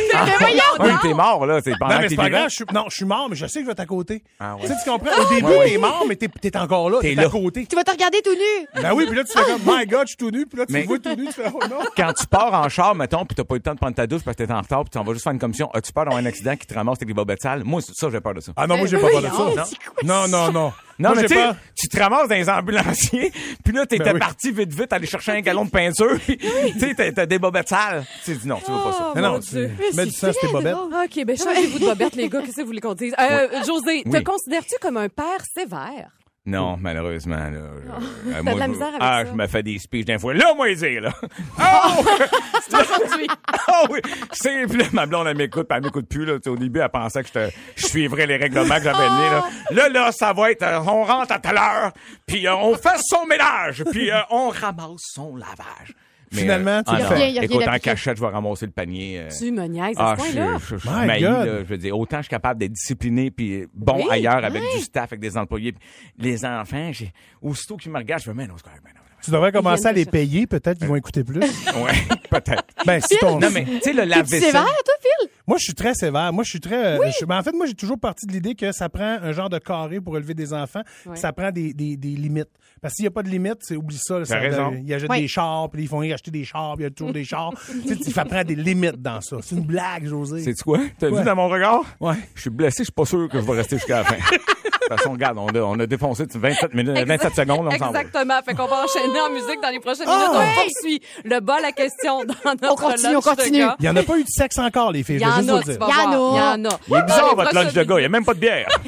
Oui, t'es mort, là. C'est pendant Non, mais que c'est t'es pas vivant. grave. Je suis, non, je suis mort, mais je sais que je vais être à côté. Ah ouais. Tu sais, tu comprends? Au début, Ouais, t'es mort, mais t'es, t'es encore là. T'es T'es, là. à côté. Tu vas te regarder tout nu. Ben oui, puis là, tu fais comme, my God, je suis tout nu. Puis là, tu Mais- me vois tout nu, tu fais, oh non. Quand tu pars en char, mettons, puis t'as pas eu le temps de prendre ta douche parce que t'es en retard, puis tu vas juste faire une commission, as-tu peur d'avoir un accident qui te ramasse avec des bobettes sales? Moi, ça, j'ai peur de ça. Ah non, moi, j'ai pas peur de ça. Quoi Non, non, non. Non, Moi, mais tu sais, tu te ramasses dans les ambulanciers, puis là, t'étais Ben oui. parti vite, vite, aller chercher un gallon de peinture, puis tu sais, t'as- des bobettes sales. Tu dis non, tu veux pas ça. Non, non, mon tu mets du sang sur tes bobettes. OK, ben changez-vous de bobette, les gars. Qu'est-ce que vous voulez qu'on dise? Euh, José, te considères-tu comme un père sévère? Non, malheureusement, là. je- euh, de la je- misère avec ah, ça. je me fais des speeches d'un fois. Là, moi, dit, là. Oh! Aujourd'hui. Ah oui! C'est, puis là, ma blonde, elle m'écoute, puis elle m'écoute plus, là. Tu sais, Au début, elle pensait que je, te- je suivrais les règlements que j'avais donnés, là. Là, là, ça va être, euh, on rentre à telle heure, puis euh, on fait son ménage, puis euh, on ramasse son lavage. Mais, Finalement, tu ah. Rien, Écoute, en cachette, je vais ramasser le panier. euh, Tu me niaises à ah, ce je, point-là. je, je, God. là. je veux dire, autant je suis capable d'être discipliné puis bon Oui, ailleurs avec du staff, avec des employés. les enfants, j'ai, aussitôt qu'ils me regardent, je me mais non, c'est ben Tu devrais commencer à les payer, peut-être qu'ils vont écouter plus. Ouais, peut-être. Ben, si ton... Non, mais, tu sais, le lave-vaisselle. sévère, toi, Phil? Moi, je suis très sévère. Moi, je suis très. euh, je- ben, en fait, moi, j'ai toujours parti de l'idée que ça prend un genre de carré pour élever des enfants. Ouais. Ça prend des, des, des limites. Parce qu'il n'y a pas de limite, c'est oublie ça. là, ça raison. Ils achètent Oui. des chars, puis ils font y acheter des chars, puis il y a toujours des chars. tu sais, il faut prendre des limites dans ça. C'est une blague, José. C'est quoi? T'as Ouais. vu dans mon regard? Ouais. Je suis blessé, je suis pas sûr que je vais rester jusqu'à la fin. De toute façon, regarde, on a, on a défoncé 27 minutes, 27 secondes, on s'en va. Exactement. Fait qu'on va enchaîner en musique dans les prochaines Ah! minutes. On poursuit le bol à question dans notre On continue, lunch on continue. Il n'y en a pas eu de sexe encore, les filles. Il je y en juste vous a, Il y en a. Il y en a. Il est bizarre, votre lunch de gars. Il n'y a même pas de bière.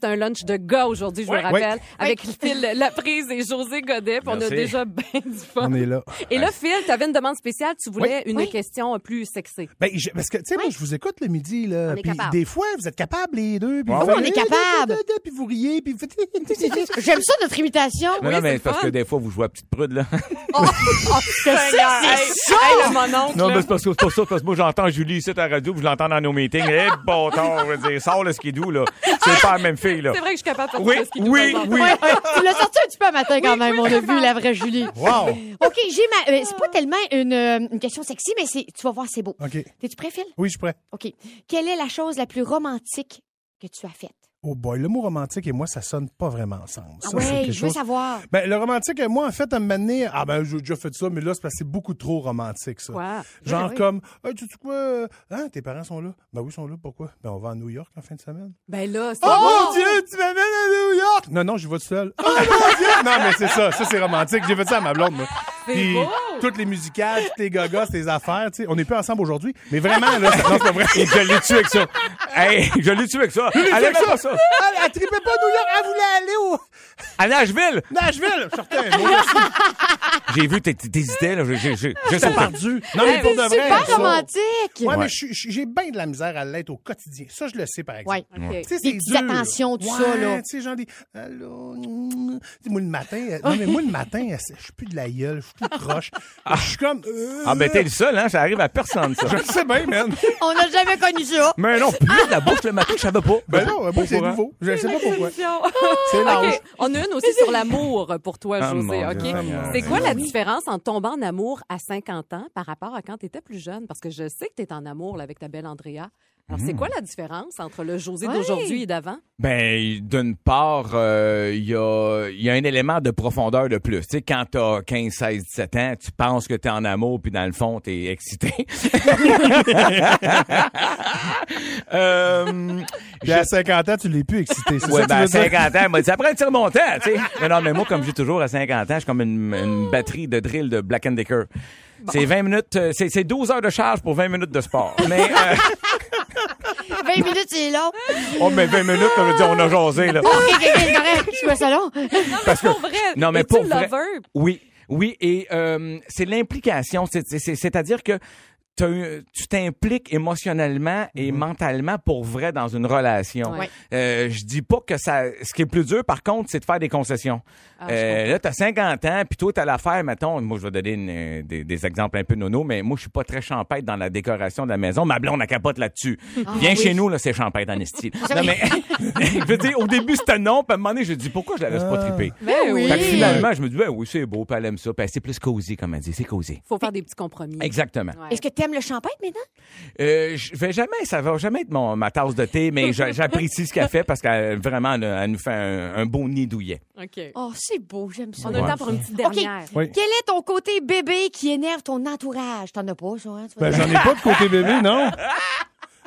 C'est un lunch de gars aujourd'hui, je Ouais. vous le rappelle, avec Phil Laprise et José Godet. On a déjà bien du fun. On est là. Et là, Phil, tu avais une demande spéciale. Tu voulais une question plus sexée. Ben, je- parce que, tu sais, moi, je vous écoute le midi, là. On Puis des fois, vous êtes capables, les deux. Puis on est capable. Puis vous riez, puis vous faites. J'aime ça, notre imitation. Non, Oui, non, mais c'est parce fun. que des fois, vous jouez à petite prude, là. Oh, hey, le mononcle. Non, là. mais c'est parce que c'est pas ça, parce que moi, j'entends Julie ici à la radio, puis je l'entends dans nos meetings. Eh, bon temps, je veux dire, sors le skidoo, là. C'est pas la même fille, là. C'est vrai que je suis capable de faire Oui, tout ce qu'il nous oui, oui. Ouais. Tu l'as sorti un petit peu un matin quand même. On a vu la vraie Julie. Wow! OK, j'ai ma. euh, c'est pas tellement une, euh, une question sexy, mais c'est. Tu vas voir, c'est beau. OK. T'es-tu prêt, Phil? Oui, je suis prêt. OK. Quelle est la chose la plus romantique que tu as faite? Oh boy, le mot romantique et moi, ça sonne pas vraiment ensemble. Ça, Ah ouais, je veux chose- savoir. Ben, le romantique, moi, en fait, à me mener, ah ben, j'ai déjà fait ça, mais là, c'est parce que c'est beaucoup trop romantique, ça. Quoi? Genre comme, hey, tu sais quoi, euh, hein, tes parents sont là? Ben oui, ils sont là, pourquoi? Ben, on va à New York en fin de semaine. Ben là, c'est Oh, mon Dieu, tu m'amènes à New York! Non, non, je vais tout seul. Oh mon Dieu! Non, mais c'est ça, ça c'est romantique. J'ai fait ça à ma blonde, moi. C'est Puis, beau. toutes les musicales, toutes les gogos, les affaires, tu sais. On n'est plus ensemble aujourd'hui. Mais vraiment, là, ça- non, c'est pas vrai. Et je l'ai tué avec ça. Hey, je l'ai tué avec ça. Elle aimait pas ça. Elle, elle tripait pas New York, elle voulait aller au À Nashville, Nashville. J'ai vu, t'hé- t'hésitais, là. J'ai, j'ai, sauté. perdu. Non, mais pour de vrai. Super ça- romantique. Ouais, mais je suis- j'ai bien de la misère à l'être au quotidien. Ça, je le sais, par exemple. Ouais. OK. Tu sais, Des c'est petites dur. attentions, tout Ouais, ça, là. Tu sais, genre des. Allô. mm, tu sais, moi, le matin. euh, Non, mais moi, le matin, euh, c'est- je suis plus de la gueule. Je suis tout croche. Je suis comme. euh, Ah, ben, t'es le seul, hein. Ça arrive à personne, ça. Je le sais bien, man. On n'a jamais connu ça. Mais non, plus de la bouche le matin, je savais pas. Ben non, c'est nouveau. Je sais pas pourquoi. C'est l'âge. OK. On a une aussi sur l'amour pour toi, Ah, José. OK? C'est quoi la différence en tombant en amour à 50 ans par rapport à quand tu étais plus jeune? Parce que je sais que tu es en amour là, avec ta belle Andrea. Alors, c'est quoi la différence entre le José Ouais. d'aujourd'hui et d'avant? Ben, d'une part, euh, il y, a, il y a un élément de profondeur de plus. Tu sais, quand t'as 15, 16, 17 ans, tu penses que t'es en amour, puis dans le fond, t'es excité. euh, Puis à 50 ans, tu l'es plus excité. C'est Ouais, ça que ben, tu à veux dire? 50 ans, elle m'a dit, après, tire mon temps, tu sais. Mais non, mais moi, comme je dis toujours, à 50 ans, je suis comme une, une batterie de drill de Black and Decker. C'est 20 minutes, euh, c'est, c'est 12 heures de charge pour 20 minutes de sport. Mais, euh, 20 minutes, c'est long. oh, mais 20 minutes, ça veut dire, on a jasé, là. OK, OK, OK, c'est correct. Je au salon. Parce que- Pour vrai, Non, mais pour vrai- lover? Oui, oui, et euh, c'est l'implication, c'est- c'est- c'est-à-dire que tu t'impliques émotionnellement et mentalement pour vrai dans une relation. Ouais. Euh, je dis pas que ça. Ce qui est plus dur, par contre, c'est de faire des concessions. Ah, Euh, là, t'as 50 ans, puis toi, t'as l'affaire, mettons, moi, je vais donner une, euh, des, des exemples un peu nono, mais moi, je suis pas très champêtre dans la décoration de la maison. Ma blonde, elle capote là-dessus. Ah Viens chez nous, là, c'est champêtre en style. non, mais, je veux dire, au début, c'était non, puis à un moment donné, je dis, pourquoi je la laisse pas triper? Ben oui. Fait que finalement, je me dis, ben oui, c'est beau, puis elle aime ça. Puis c'est plus cosy, comme elle dit, c'est cosy. faut faire des petits compromis. Exactement. Ouais. Est-ce que tu aimes le champagne maintenant? Euh, je vais jamais, ça va jamais être mon, ma tasse de thé, mais j'a- j'apprécie ce qu'elle fait parce qu'elle vraiment, elle, elle nous fait un, un beau nid douillet. OK. Oh, c'est beau, j'aime ça. On a le temps pour une petite dernière. Oui. Quel est ton côté bébé qui énerve ton entourage? T'en as pas, ça, hein? Ben, j'en ai pas de côté bébé, non.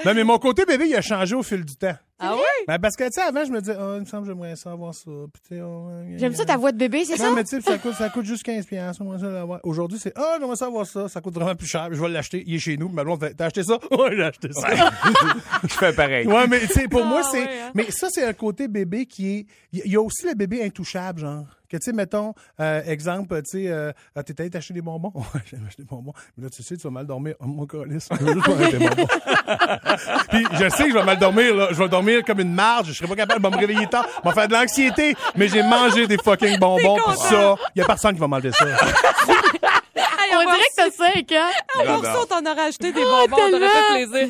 Non, mais mon côté bébé, il a changé au fil du temps. Ah oui? Ben, parce que, tu sais, avant, je me disais, oh, il me semble que j'aimerais ça avoir ça. Puis, oh, euh, J'aime ça ta voix de bébé, c'est ça? Non, mais tu sais, ça coûte, ça coûte juste 15 piastres. Aujourd'hui, c'est, ah, j'aimerais ça avoir ça. Ça coûte vraiment plus cher. Je vais l'acheter. Il est chez nous. Ma blonde fait, t'as acheté ça? Ouais, j'ai acheté ça. Je fais pareil. Ouais, mais tu sais, pour Ah, moi, c'est. ouais, hein. Mais ça, c'est un côté bébé qui est. Il y- a aussi le bébé intouchable, genre. Que, tu sais, mettons, euh, exemple, tu sais, euh, ah, t'es allé t'acheter des bonbons? Ouais, j'ai acheté des bonbons. Mais là, tu sais, tu vas mal dormir. Oh, mon. Je juste manger des bonbons. Puis, je sais que je vais mal dormir, là. Je vais dormir comme une marge. Je serai pas capable de me réveiller tard. Je vais faire de l'anxiété. Mais j'ai mangé des fucking bonbons. Puis ça, il y a personne qui va m'enlever ça. On dirait que t'as 5 ans. Ça, on t'en aurait acheté des bonbons, on t'aurait tellement. fait plaisir.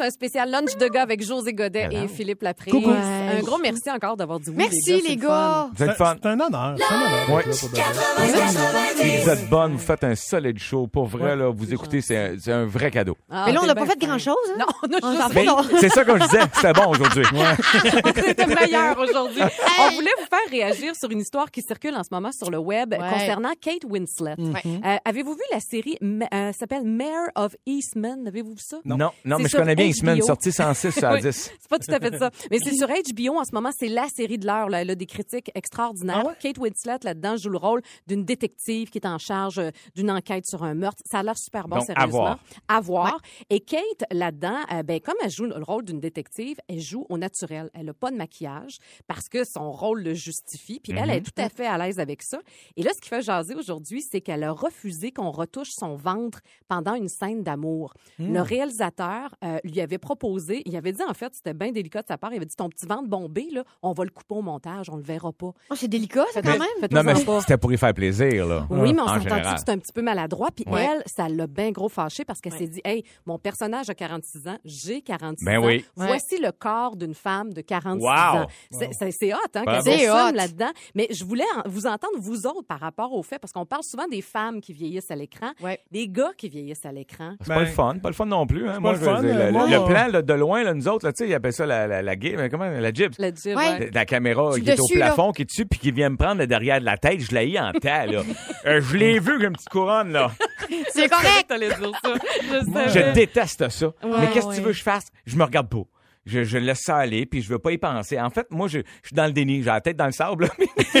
Un spécial lunch de gars avec José Godet et Philippe Laprise. Coucou. Un gros merci encore d'avoir dit oui. Merci, les gars. gars. Vous êtes fun. C'est un honneur. C'est un honneur. Ouais. là. Vous êtes bonne, vous faites un solide show. Pour vrai, là, vous écoutez, c'est un, c'est un vrai cadeau. Ah, Mais là, on n'a pas fait grand-chose. Hein? Non, on a juste c'est ça que je disais, c'était bon aujourd'hui. C'était meilleur aujourd'hui. On voulait vous faire réagir sur une histoire qui circule en ce moment sur le web Ouais. concernant Kate Winslet. Ouais. Euh, Avez-vous vu la série euh, s'appelle Mayor of Eastman? Avez-vous vu ça? Non, non, mais je connais bien Eastman, HBO. sorti 106 à Oui. 10. C'est pas tout à fait ça. Mais c'est sur HBO en ce moment. C'est la série de l'heure. là. Elle a des critiques extraordinaires. Ah ouais? Kate Winslet, là-dedans, joue le rôle d'une détective qui est en charge euh, d'une enquête sur un meurtre. Ça a l'air super bon, Donc, à sérieusement. voir. À voir. Et Kate, là-dedans, euh, ben, comme elle joue le rôle d'une détective, elle joue au naturel. Elle a pas de maquillage parce que son rôle le justifie. Puis elle est tout à fait à l'aise avec ça. Et là, ce qui fait jaser aujourd'hui, c'est qu'elle a refusé qu'on retouche son ventre pendant une scène d'amour. Hmm. Le réalisateur euh, lui lui avait proposé, il avait dit en fait, c'était bien délicat de sa part, il avait dit ton petit ventre bombé, là, on va le couper au montage, on le verra pas. Oh, c'est délicat, ça, quand Mais- même. Non, mais c'était pour y faire plaisir, là. Oui, mais on En s'entend général. que c'est un petit peu maladroit. Puis Ouais. elle, ça l'a bien gros fâché parce qu'elle s'est dit Hey, mon personnage a 46 ans, j'ai 46 Ben ans. oui. Voici le corps d'une femme de 46 Wow. ans. C'est- hot, hein, Bravo. qu'elle là-dedans. Mais je voulais vous entendre, vous autres, par rapport au fait, parce qu'on parle souvent des femmes qui vieillissent à l'écran, Ouais. des gars qui vieillissent à l'écran. C'est Ben, pas le fun, pas le fun non plus. Hein. Moi, je veux dire, euh, le, moi, le on- plan là, de loin, là, nous autres, là, tu sais, ils appellent ça la, la, la, gay- mais comment, la jib. Le jib, Ouais. La caméra qui est au plafond, qui est dessus, puis qui vient me prendre derrière de la tête. Je l'ai eu en temps, là. Euh, je l'ai vu comme une petite couronne, là. C'est correct. T'allais dire ça. Je déteste ça. Ouais, mais qu'est-ce que tu veux que je fasse? Je me regarde pas. Je, je laisse ça aller, puis je veux pas y penser. En fait, moi, je, je suis dans le déni. J'ai la tête dans le sable, là.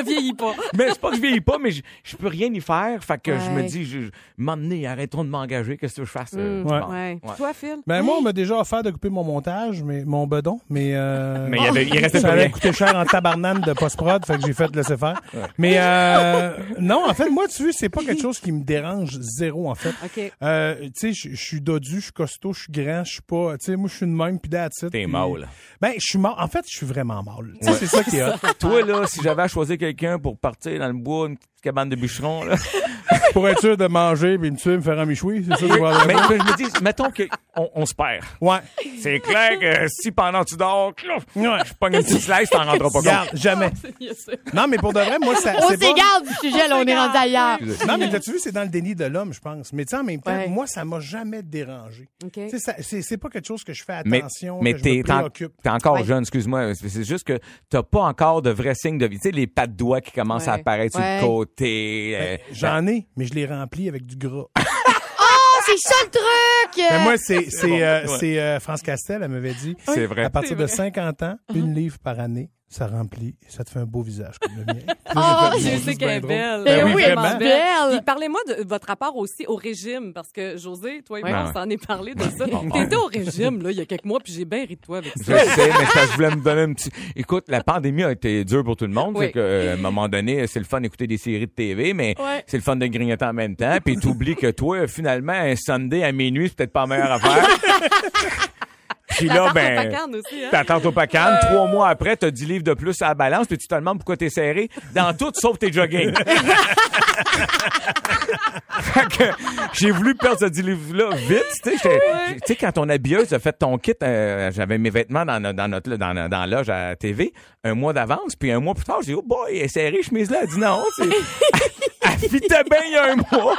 Je vieillis pas. mais c'est pas que je vieillis pas, mais je, je peux rien y faire. Fait que je me dis, je, je- m'emmener, arrêtons de m'engager. Qu'est-ce que je fasse? Euh, Mm, Ouais. bon. ouais. Puis Toi, Phil? Ben moi, on m'a déjà offert de couper mon montage, mais mon bedon, mais euh, Mais il y avait- il restait ça plus rien. coûter cher en tabarnane de post-prod, fait que j'ai fait laisser faire. Mais euh, non, en fait, moi, tu vois, c'est pas quelque chose qui me dérange zéro, en fait. OK. Euh, tu sais, je je suis dodu, je suis costaud, je suis grand, je suis pas, tu sais, moi, je suis de même, puis that's it, T'es puis- mâle. Ben, je suis mâle. En fait, je suis vraiment mâle. Tu sais, Ouais. c'est ça qui est hot. Toi, là, si j'avais à choisir quelqu'un pour partir dans le bois, cabane de bûcheron, là. Pour être sûr de manger, puis me tuer, me faire un michoui, c'est ça que je mais, mais je me dis, mettons qu'on on se perd. Ouais. C'est clair que si pendant que tu dors, clouf, je pogne une petite slice, t'en rendras pas compte. jamais. Non, mais pour de vrai, moi, ça. On s'égare du sujet, là, on est rendu ailleurs. Non, mais t'as-tu vu, c'est dans le déni de l'homme, je pense. Mais tu sais, en même temps, Ouais. moi, ça m'a jamais dérangé. OK. Tu sais, ça- c'est pas quelque chose que je fais Mais, attention, mais que je t'es me préoccupe. t'es encore Ouais. jeune, excuse-moi. C'est juste que t'as pas encore de vrais signes de vie. Tu sais, les pattes de doigts qui commencent à apparaître Ouais. sur le côté. Euh, Ben, J'en ai, mais je les remplis avec du gras. Oh, c'est ça le truc! Ben, moi, c'est c'est bon. euh, Ouais. euh, France Castel, elle m'avait dit. C'est vrai. À partir de vrai. 50 ans, une livre par année, ça remplit, ça te fait un beau visage comme le mien. Oh, Je sais qu'elle est belle. Ben Ben oui, oui, elle est vraiment. belle. Parlez-moi de votre rapport aussi au régime, parce que José, toi et moi, Ouais. on s'en est parlé de ça. T'étais au régime, là, il y a quelques mois, puis j'ai bien ri de toi avec Je ça. sais, mais que je voulais me donner un petit. Écoute, la pandémie a été dure pour tout le monde. Oui. Fait que, euh, à un moment donné, c'est le fun d'écouter des séries de TV, mais Ouais. c'est le fun de grignoter en même temps. Puis t'oublies que toi, finalement, un Sunday à minuit, c'est peut-être pas la meilleure affaire. Puis là, ben. pacane aussi, hein? Ta au pacane, trois mois après, t'as 10 livres de plus à la balance, puis tu te demandes pourquoi t'es serré dans tout sauf tes jogging. fait que j'ai voulu perdre ce 10 livres-là vite. Tu sais, quand ton habilleuse a fait ton kit, euh, j'avais mes vêtements dans, notre- dans, notre, dans, loge à TV un mois d'avance, puis un mois plus tard, j'ai dit, oh boy, elle est serrée, chemise-là. Elle dit non, fitait bien il y a un mois.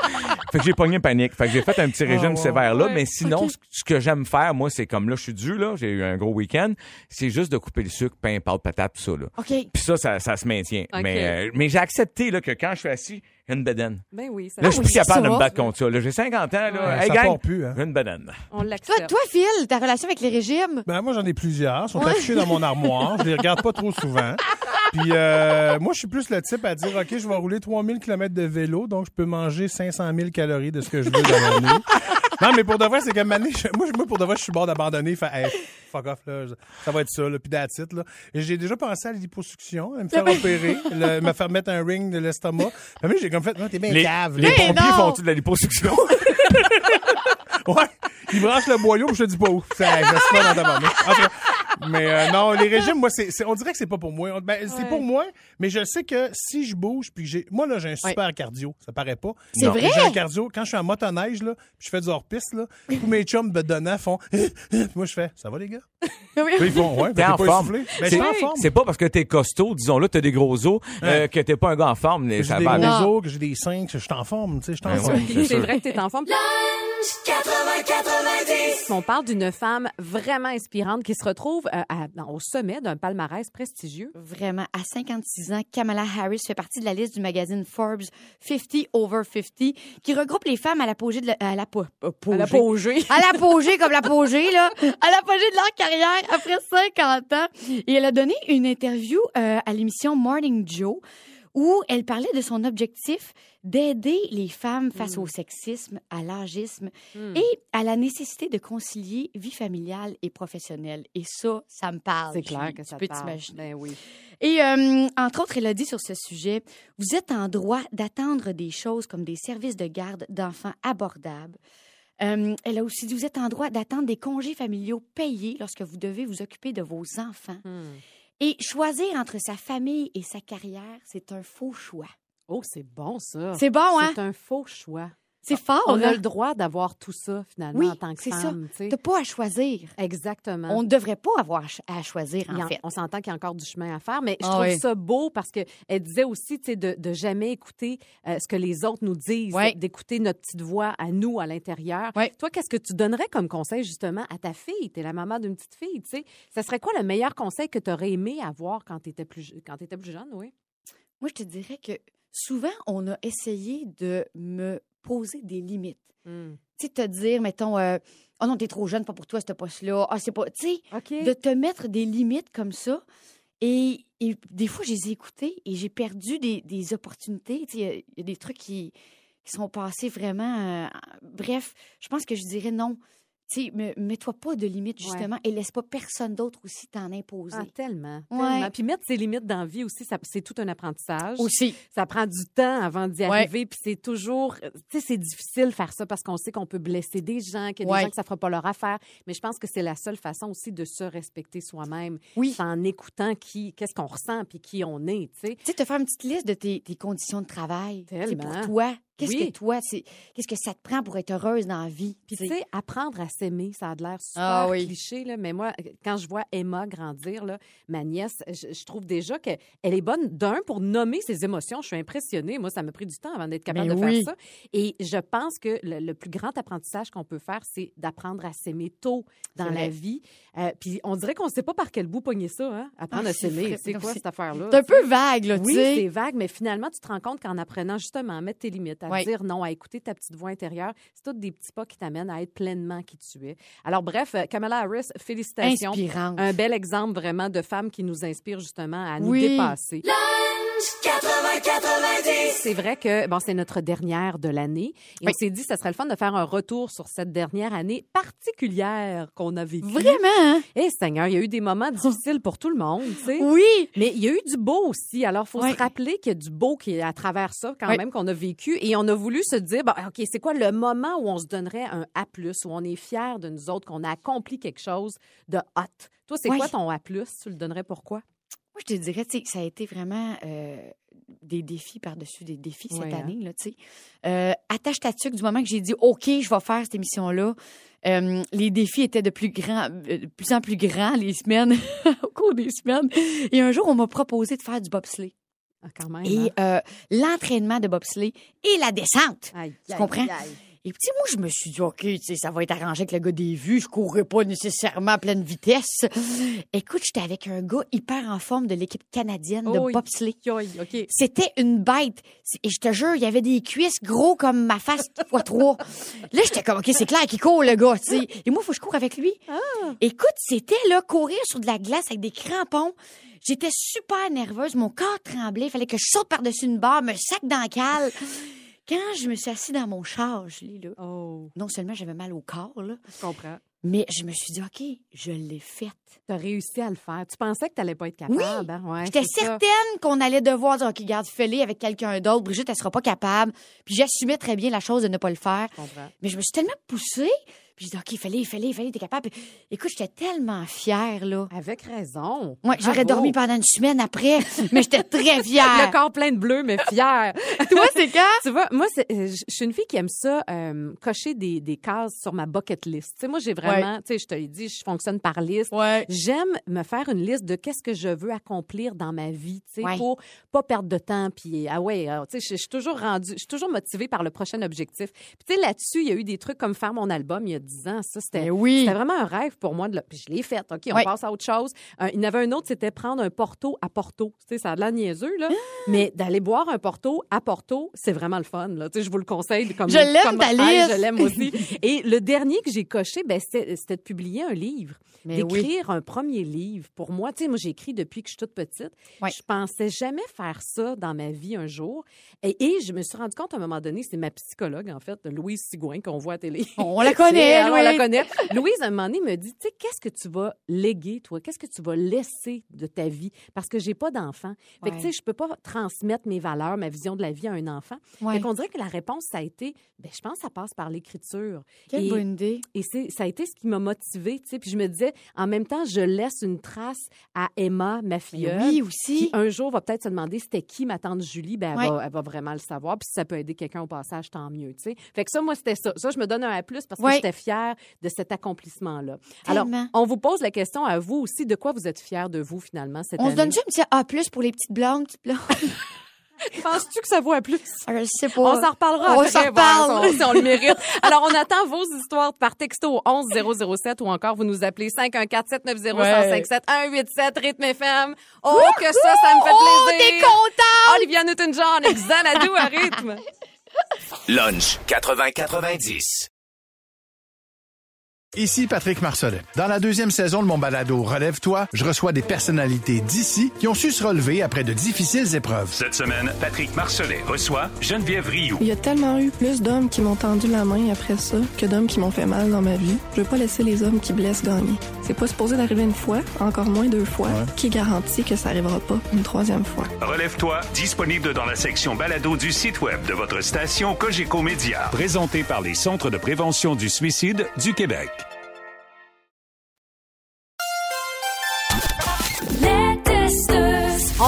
Fait que j'ai pogné panique. Fait que j'ai fait un petit régime wow. sévère là. Ouais. Mais sinon, ce- ce que j'aime faire, moi, c'est comme là, je suis dû, là, j'ai eu un gros week-end, c'est juste de couper le sucre, pain, pâte, patate, tout ça, là. OK. Puis ça, ça, ça se maintient. Ok. Mais, euh, mais j'ai accepté là, que quand je suis assis, une bedaine. Ben oui, ça Là, je suis oui, plus capable de me battre contre ça. Là, j'ai 50 ans. Là. Ouais, hey, ça gang, part plus, hein. j'ai une bedaine. on Toi, l'accepte. toi, Phil, ta relation avec les régimes? Ben, moi, j'en ai plusieurs. Ils sont Ouais. affichés dans mon armoire. Je les regarde pas trop souvent. Puis, euh, moi, je suis plus le type à dire, OK, je vais rouler 3000 km de vélo, donc je peux manger 500 000 calories de ce que je veux dans l'année. Non, mais pour de vrai, c'est comme année, je- moi, moi, pour de vrai, je suis bord d'abandonner. Fait, hey, fuck off, là. Ça va être ça, là. Puis it, là. Et j'ai déjà pensé à la liposuction, à me faire opérer, le- me faire mettre un ring de l'estomac. Mais moi, j'ai comme fait, non, t'es bien Les, cave, les pompiers font-ils de la liposuction? Ouais. Ils branchent le boyau, je te dis pas où. Ça, se fait dans ta Mais euh, non, les régimes, moi, c'est, on dirait que c'est pas pour moi. Ben, c'est pour moi, mais je sais que si je bouge, puis j'ai, moi là, j'ai un super cardio, ça paraît pas. C'est vrai? J'ai un cardio quand je suis en motoneige là, puis je fais du hors-piste là, tous mes chums me donnant font, Puis moi je fais, ça va les gars? Ils font, ouais, T'es ben, en pas forme. Ben, je C'est- suis en forme. C'est pas parce que t'es costaud, disons-là, t'as des gros os, euh, que t'es pas un gars en forme. mais Que ça j'ai des va gros os, que j'ai des seins, que je suis en forme, tu sais, je suis en Ben forme. ouais, c'est vrai que t'es en forme. On parle d'une femme vraiment inspirante qui se retrouve euh, à- au sommet d'un palmarès prestigieux. Vraiment, à 56 ans, Kamala Harris fait partie de la liste du magazine Forbes 50 Over 50, qui regroupe les femmes à l'apogée de la, à l'apogée. à l'apogée comme l'apogée là, à l'apogée de leur carrière après 50 ans. Et elle a donné une interview euh, à l'émission Morning Joe où elle parlait de son objectif d'aider les femmes face au sexisme, à l'âgisme et à la nécessité de concilier vie familiale et professionnelle. Et ça, ça me parle. C'est clair que ça Tu peux t'imaginer. Ben oui. Et euh, entre autres, elle a dit sur ce sujet, vous êtes en droit d'attendre des choses comme des services de garde d'enfants abordables, Euh, elle a aussi dit, vous êtes en droit d'attendre des congés familiaux payés lorsque vous devez vous occuper de vos enfants. Hmm. Et choisir entre sa famille et sa carrière, c'est un faux choix. Oh, c'est bon, ça. C'est bon, hein? C'est un faux choix. C'est fort, On a le droit d'avoir tout ça, finalement, Oui, en tant que c'est ça. femme. tu sais. T'as pas à choisir. Exactement. On ne devrait pas avoir à ch- à choisir, en en- fait. On s'entend qu'il y a encore du chemin à faire, mais je Ah trouve oui. ça beau parce que elle disait aussi, tu sais, de, de jamais écouter euh, ce que les autres nous disent, d'écouter notre petite voix à nous à l'intérieur. Toi, qu'est-ce que tu donnerais comme conseil justement à ta fille? Tu es la maman d'une petite fille, tu sais. Ça serait quoi le meilleur conseil que tu aurais aimé avoir quand tu étais plus quand étais plus jeune, oui? Moi, je te dirais que souvent, on a essayé de me poser des limites. Hmm. Tu sais, te dire, mettons, euh, oh non, t'es trop jeune, pas pour toi, ce poste-là. Ah, c'est pas. Tu sais, de te mettre des limites comme ça. Et, et des fois, je les ai écoutées et j'ai perdu des, des opportunités. Tu sais, Il y, y a des trucs qui, qui sont passés vraiment. euh, bref, je pense que je dirais non. Tu sais, me- mets-toi pas de limites, Ouais. justement, et laisse pas personne d'autre aussi t'en imposer. Ah, tellement, Ouais. tellement. Puis mettre ses limites dans la vie aussi, c'est tout un apprentissage. Aussi. Ça prend du temps avant d'y Ouais. arriver. Puis c'est toujours, tu sais, c'est difficile de faire ça parce qu'on sait qu'on peut blesser des gens, qu'il y a des gens que ça fera pas leur affaire. Mais je pense que c'est la seule façon aussi de se respecter soi-même. Oui. En écoutant qui, qu'est-ce qu'on ressent puis qui on est, tu sais. Tu sais, te faire une petite liste de tes, tes conditions de travail. Tellement. pour toi. Qu'est-ce Oui. que toi, c'est qu'est-ce que ça te prend pour être heureuse dans la vie? Puis tu sais, apprendre à s'aimer, ça a de l'air super Ah oui. cliché, là, mais moi, quand je vois Emma grandir, là, ma nièce, je, je trouve déjà qu'elle est bonne, d'un, pour nommer ses émotions. Je suis impressionnée. Moi, ça m'a pris du temps avant d'être capable Ben de oui. faire ça. Et je pense que le, le plus grand apprentissage qu'on peut faire, c'est d'apprendre à s'aimer tôt dans la vie. Euh, puis on dirait qu'on ne sait pas par quel bout pogner ça, hein? Apprendre Ah, à s'aimer. C'est quoi c'est- cette affaire-là? C'est un peu vague, là, tu Oui, sais. c'est vague, mais finalement, tu te rends compte qu'en apprenant justement à mettre tes limites, à Oui. dire non, à écouter ta petite voix intérieure, c'est tous des petits pas qui t'amènent à être pleinement qui tu es. Alors, bref, euh, Kamala Harris, félicitations. Inspirante. Un bel exemple vraiment de femme qui nous inspire justement à nous Oui. dépasser. C'est vrai que bon, c'est notre dernière de l'année. Et on s'est dit que ça serait le fun de faire un retour sur cette dernière année particulière qu'on a vécue. Vraiment, hein? Eh Seigneur, il y a eu des moments difficiles pour tout le monde, tu sais. Oui. Mais il y a eu du beau aussi. Alors, il faut se rappeler qu'il y a du beau qui est à travers ça, quand même, qu'on a vécu. Et on a voulu se dire, bon, OK, c'est quoi le moment où on se donnerait un A, où on est fier de nous autres, qu'on a accompli quelque chose de hot? Toi, c'est quoi ton A? Tu le donnerais pourquoi? Moi, je te dirais, tu sais, ça a été vraiment euh, des défis par-dessus des défis cette Ouais, année, là, tu sais. Euh, attache ta tuque du moment que j'ai dit, OK, je vais faire cette émission-là. euh, les défis étaient de plus, grand, euh, de plus en plus grands les semaines, au cours des semaines. Et un jour, on m'a proposé de faire du bobsleigh. Ah, quand même. Et hein? l'entraînement de bobsleigh et la descente. Aïe, Tu aïe, comprends? aïe. Et puis, moi, je me suis dit, OK, ça va être arrangé avec le gars des vues. Je courrais pas nécessairement à pleine vitesse. Écoute, j'étais avec un gars hyper en forme de l'équipe canadienne de Oh, bobsleigh. C'était une bête. Et je te jure, il y avait des cuisses gros comme ma face fois trois. Là, j'étais comme, OK, c'est clair qu'il court, le gars, tu sais. Et moi, il faut que je cours avec lui. Écoute, c'était, là, courir sur de la glace avec des crampons. J'étais super nerveuse. Mon corps tremblait. Il fallait que je saute par-dessus une barre, me sac dans le cale. Quand je me suis assise dans mon char, Julie, là, Oh, non seulement j'avais mal au corps, là, je comprends. mais je me suis dit, OK, je l'ai faite. Tu as réussi à le faire. Tu pensais que tu n'allais pas être capable. Oui. hein? Ouais, J'étais certaine qu'on allait devoir dire, OK, garde, fais-les avec quelqu'un d'autre. Brigitte, elle sera pas capable. Puis j'assumais très bien la chose de ne pas le faire. Je comprends. Mais je me suis tellement poussée. Puis j'ai dit, OK, fais-les, fais-les, fais-les, t'es capable. Puis, écoute, j'étais tellement fière, là. Avec raison. Ouais, j'aurais dormi pendant une semaine après, mais j'étais très Le fière. corps plein de bleu, mais fier. Toi, c'est quand? tu vois, moi, c'est- euh, je je suis une fille qui aime ça, euh, cocher des, des cases sur ma bucket list. Tu sais, moi, j'ai vraiment, tu sais, je te l'ai dit, je fonctionne par liste. Ouais. J'aime me faire une liste de qu'est-ce que je veux accomplir dans ma vie, tu sais, Ouais. pour pas perdre de temps. Puis, ah ouais, euh, tu sais, je je suis toujours rendue, je suis toujours motivée par le prochain objectif. Puis, tu sais, là-dessus, il y a eu des trucs comme faire mon album il y a 10 ans. Ça, c'était Ben oui. vraiment un rêve pour moi. De le... Puis je l'ai fait. OK, on passe à autre chose. Euh, il y en avait un autre, c'était prendre un Porto à Porto. Tu sais, ça a de la niaiseux, là. Ah! Mais d'aller boire un Porto à Porto, c'est vraiment le fun, là. Tu sais, je vous le conseille. Comme, Je l'aime, ta liste. Je l'aime aussi. Et le dernier que j'ai coché, ben, c'était de publier un livre. Oui. D'écrire un premier livre. Pour moi, tu sais, moi, j'ai écrit depuis que je suis toute petite. Je pensais jamais faire ça dans ma vie un jour. Et, et je me suis rendu compte à un moment donné, c'est ma psychologue, en fait, Louise Sigouin, qu'on voit à télé. On la connaît. Alors, on la Louise. connaît. Louise, un moment donné, me dit, tu sais, qu'est-ce que tu vas léguer, toi? Qu'est-ce que tu vas laisser de ta vie? Parce que j'ai pas d'enfant. Fait que, tu sais, je peux pas transmettre mes valeurs, ma vision de la vie à un enfant. Fait qu'on dirait que la réponse, ça a été, ben, je pense que ça passe par l'écriture. Quelle Et- bonne idée. Et c'est, ça a été ce qui m'a motivée, tu sais. Puis je me disais, en même temps, je laisse une trace à Emma, ma fille. oui, aussi. Qui un jour va peut-être se demander c'était qui ma tante Julie? Ben, elle, va, elle va vraiment le savoir. Puis si ça peut aider quelqu'un au passage, tant mieux, tu sais. Fait que ça, moi, c'était ça. Ça, je me donne un A+, parce que j'étais fière de cet accomplissement-là. Alors, on vous pose la question à vous aussi. De quoi vous êtes fiers de vous, finalement, cette On se année? donne-tu un petit A pour les petites blondes? petites blondes? Penses-tu que ça vaut à plus? Je sais pas. On s'en reparlera On après, s'en voir reparle. si on, on le mérite. Alors, on attend vos histoires par texto au 11 007 ou encore vous nous appelez 514 790 1057 187 Rythme FM. Oh, que ça, ça me fait Oh, plaisir. t'es contente! Olivia Newton-John et Xanadu à rythme. Lunch 80-90. Ici Patrick Marcelet. Dans la deuxième saison de mon balado Relève-toi, je reçois des personnalités d'ici qui ont su se relever après de difficiles épreuves. Cette semaine, Patrick Marcelet reçoit Geneviève Rioux. Il y a tellement eu plus d'hommes qui m'ont tendu la main après ça que d'hommes qui m'ont fait mal dans ma vie. Je veux pas laisser les hommes qui blessent gagner. C'est pas supposé d'arriver une fois, encore moins deux fois. Qui garantit que ça arrivera pas une troisième fois? Relève-toi, disponible dans la section balado du site web de votre station Cogeco Média. Présenté par les Centres de prévention du suicide du Québec.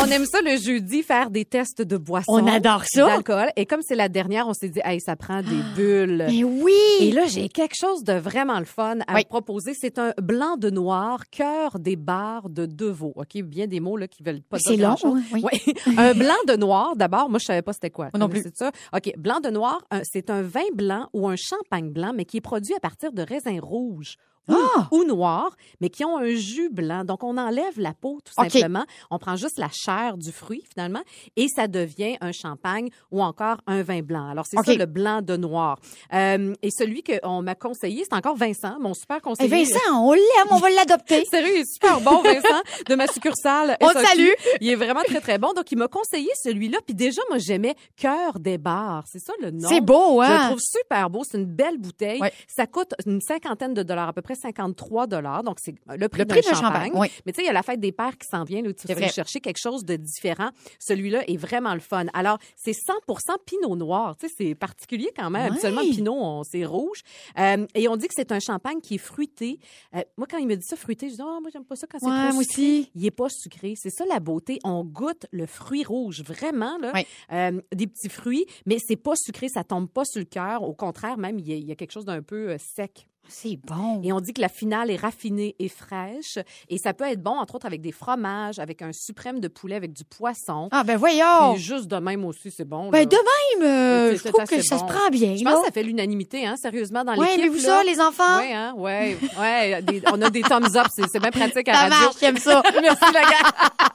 On aime ça le jeudi, faire des tests de boissons. On adore ça. D'alcool. Et comme c'est la dernière, on s'est dit, hey, ça prend des bulles. Mais oui! Et là, j'ai quelque chose de vraiment le fun à Oui. vous proposer. C'est un blanc de noir, cœur des bars de Deveau. OK, bien des mots là qui veulent pas C'est long, oui. Oui. un blanc de noir, d'abord, moi je savais pas c'était quoi. Moi non plus. C'est ça? OK, blanc de noir, c'est un vin blanc ou un champagne blanc mais qui est produit à partir de raisins rouges. Ou, Ah! ou noirs, mais qui ont un jus blanc. Donc, on enlève la peau, tout simplement. On prend juste la chair du fruit, finalement, et ça devient un champagne ou encore un vin blanc. Alors, c'est ça, le blanc de noir. Euh, et celui qu'on m'a conseillé, c'est encore Vincent, mon super Hey, conseiller. Vincent, on l'aime, on va l'adopter. Sérieux, il est super bon, Vincent, de ma succursale. On salue. Il est vraiment très, très bon. Donc, il m'a conseillé celui-là. Puis déjà, moi, j'aimais Cœur des bars. C'est ça le nom? C'est beau, Je le hein? trouve super beau. C'est une belle bouteille. Ouais. Ça coûte une cinquantaine de dollars, à peu près 53 dollars. Donc, c'est le prix Le prix d'un champagne. champagne, oui. Mais tu sais, il y a la fête des pères qui s'en vient. Là, où tu vas chercher quelque chose de différent. Celui-là est vraiment le fun. Alors, c'est 100% pinot noir. Tu sais, c'est particulier quand même. Ouais. Habituellement, le pinot, c'est rouge. Euh, et on dit que c'est un champagne qui est fruité. Euh, moi, quand il me dit ça, fruité, je dis, oh, moi, j'aime pas ça quand c'est Ouais, trop sucré. aussi. Il est pas sucré. C'est ça la beauté. On goûte le fruit rouge, vraiment, là. Euh, des petits fruits, mais c'est pas sucré, ça tombe pas sur le cœur. Au contraire, même, il y a, il y a quelque chose d'un peu sec. C'est bon. Et on dit que la finale est raffinée et fraîche. Et ça peut être bon, entre autres, avec des fromages, avec un suprême de poulet, avec du poisson. Ah, ben voyons. Puis juste de même aussi, c'est bon. Ben là. de même, euh, je trouve que ça bon. se prend bien. Je là. pense que ça fait l'unanimité, hein, sérieusement, dans Ouais, l'équipe. mais vous là. ça, les enfants? Oui, hein, ouais, ouais. des- on a des thumbs up, c'est bien pratique à Ça radio. marche, j'aime ça. Merci, la gang.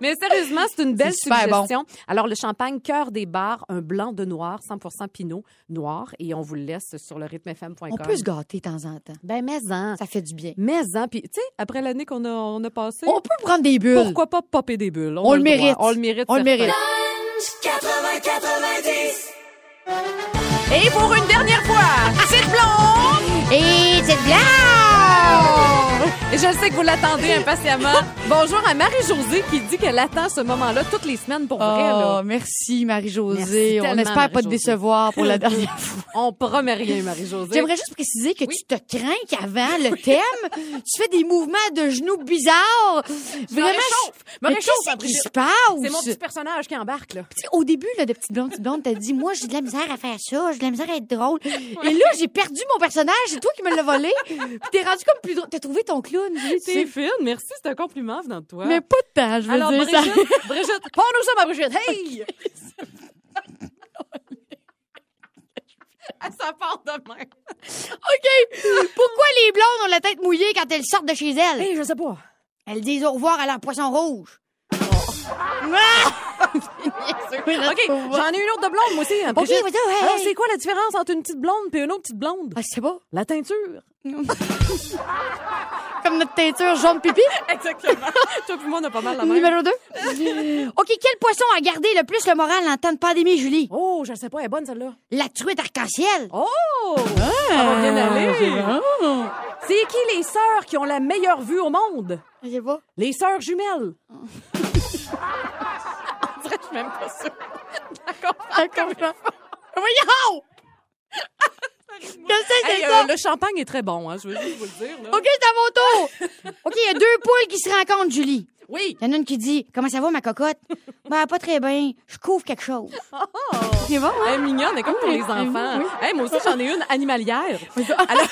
Mais sérieusement, c'est une belle C'est super bon. suggestion. Alors, le champagne Cœur des bars, un blanc de noir, 100% pinot noir, et on vous le laisse sur le rythmefm.com. On peut se gâter de temps en temps. Ben, mais-en. Ça fait du bien. Mais-en. Puis, tu sais, après l'année qu'on a, on a passée, On peut prendre des bulles. pourquoi pas popper des bulles? On le mérite. On le mérite. On le mérite. 80-90. Et pour une dernière fois, c'est blonde! Et c'est bien! Et je sais que vous l'attendez impatiemment. Bonjour à Marie-Josée qui dit qu'elle attend ce moment-là toutes les semaines pour vrai. là. Oh, merci Marie-Josée. On espère pas te décevoir pour la dernière fois. On promet rien, Marie-Josée. J'aimerais juste préciser que tu te crains qu'avant le thème, tu fais des mouvements de genoux bizarres. Vraiment. réchauffe. Me réchauffe, qu'est-ce qui se passe? C'est mon petit personnage qui embarque, là. Au début, là, de Petite Blonde, Petite Blonde, t'as dit, moi, j'ai de la misère à faire ça, de la misère à être drôle. Et là, j'ai perdu mon personnage, c'est toi qui me l'as volé. Puis t'es rendu comme plus drôle. T'as trouvé ton clown. C'est fine, merci, c'est un compliment venant de toi. Mais pas de temps, je veux Alors, dire. ça. Brigitte, Brigitte, parle-nous ça, ma Brigitte. Hey! ça part demain. OK. Pourquoi les blondes ont la tête mouillée quand elles sortent de chez elles? Hey, je sais pas. Elles disent au revoir à leur poisson rouge. OK, j'en ai une autre de blonde, moi aussi. hein, OK, Brigitte. vas-y, hey. Alors, c'est quoi la différence entre une petite blonde et une autre petite blonde? Ah, c'est pas. La teinture. Comme notre teinture jaune pipi. Exactement. Toi puis moi, on a pas mal la même. Numéro 2. OK, quel poisson a gardé le plus le moral en temps de pandémie, Julie? Oh, je sais pas, elle est bonne celle-là. La truite arc-en-ciel. Oh! Ça va bien aller. C'est qui les sœurs qui ont la meilleure vue au monde? Je sais pas. Les sœurs jumelles. On dirait que je suis même pas sûre. D'accord. D'accord. Voyons! Que c'est Hey, ça? euh, le champagne est très bon, hein, je veux juste vous le dire. Là. OK, c'est à mon tour. OK, il y a deux poules qui se rencontrent, Julie. Oui. Il y en a une qui dit Comment ça va, ma cocotte? ben, pas très bien. Je couvre quelque chose. C'est bon, hein? Elle est mignonne, elle est comme pour les oui, enfants. oui. Hey, moi aussi, j'en ai une animalière. Alors,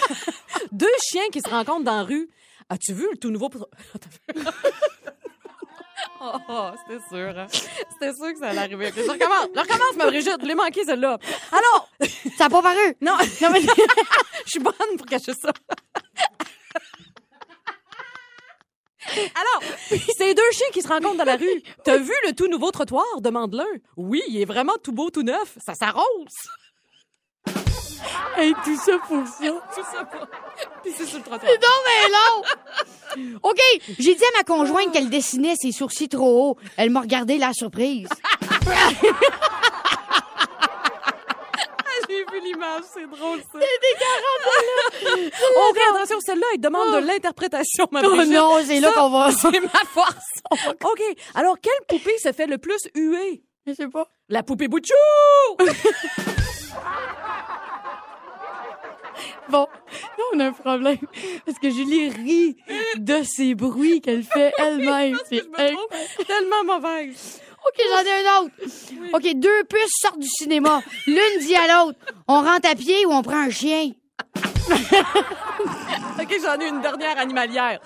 deux chiens qui se rencontrent dans la rue. As-tu vu le tout nouveau... Oh, oh, c'était sûr. hein. C'était sûr que ça allait arriver. Je recommence, je recommence, ma Brigitte. Je l'ai manqué, celle-là? Alors, Ça n'a pas paru. non, Non, mais... je suis bonne pour cacher ça. Alors, c'est deux chiens qui se rencontrent dans la rue. T'as vu le tout nouveau trottoir? Demande l'un. Oui, il est vraiment tout beau, tout neuf. Ça s'arrose. Hey, tout ça pour ça. Tout ça pour... Puis c'est sur le trottoir. Donc mais long! OK, j'ai dit à ma conjointe qu'elle dessinait ses sourcils trop hauts. Elle m'a regardé la surprise. J'ai vu l'image, c'est drôle ça. C'est dégueulasse. OK, attention, celle-là, il demande de l'interprétation, ma Oh Brigitte. non, c'est là qu'on va. C'est ma force. OK, alors quelle poupée se fait le plus huer? Je sais pas. La poupée Bouchou! Bon, là, on a un problème. Parce que Julie rit de ces bruits qu'elle fait elle-même. C'est me tellement mauvaise. OK, j'en ai un autre. OK, deux puces sortent du cinéma. L'une dit à l'autre, on rentre à pied ou on prend un chien? OK, j'en ai une dernière animalière.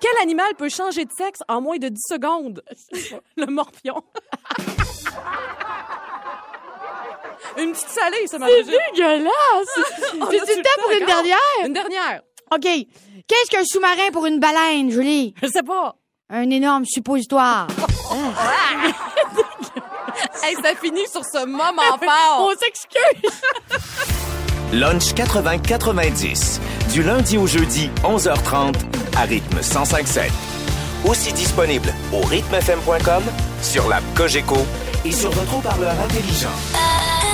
Quel animal peut changer de sexe en moins de 10 secondes? Le morpion. Une petite salée, ça m'a C'est dégueulasse! Le le temps pour une dernière? Une dernière. OK. Qu'est-ce qu'un sous-marin pour une baleine, Julie? Je sais pas. Un énorme suppositoire. Hey, ça finit sur ce moment fort. On s'excuse! Lunch 80-90. Du lundi au jeudi, 11h30, à rythme 105.7. Aussi disponible au rythmefm.com, sur l'app Cogeco et sur votre haut-parleur intelligent.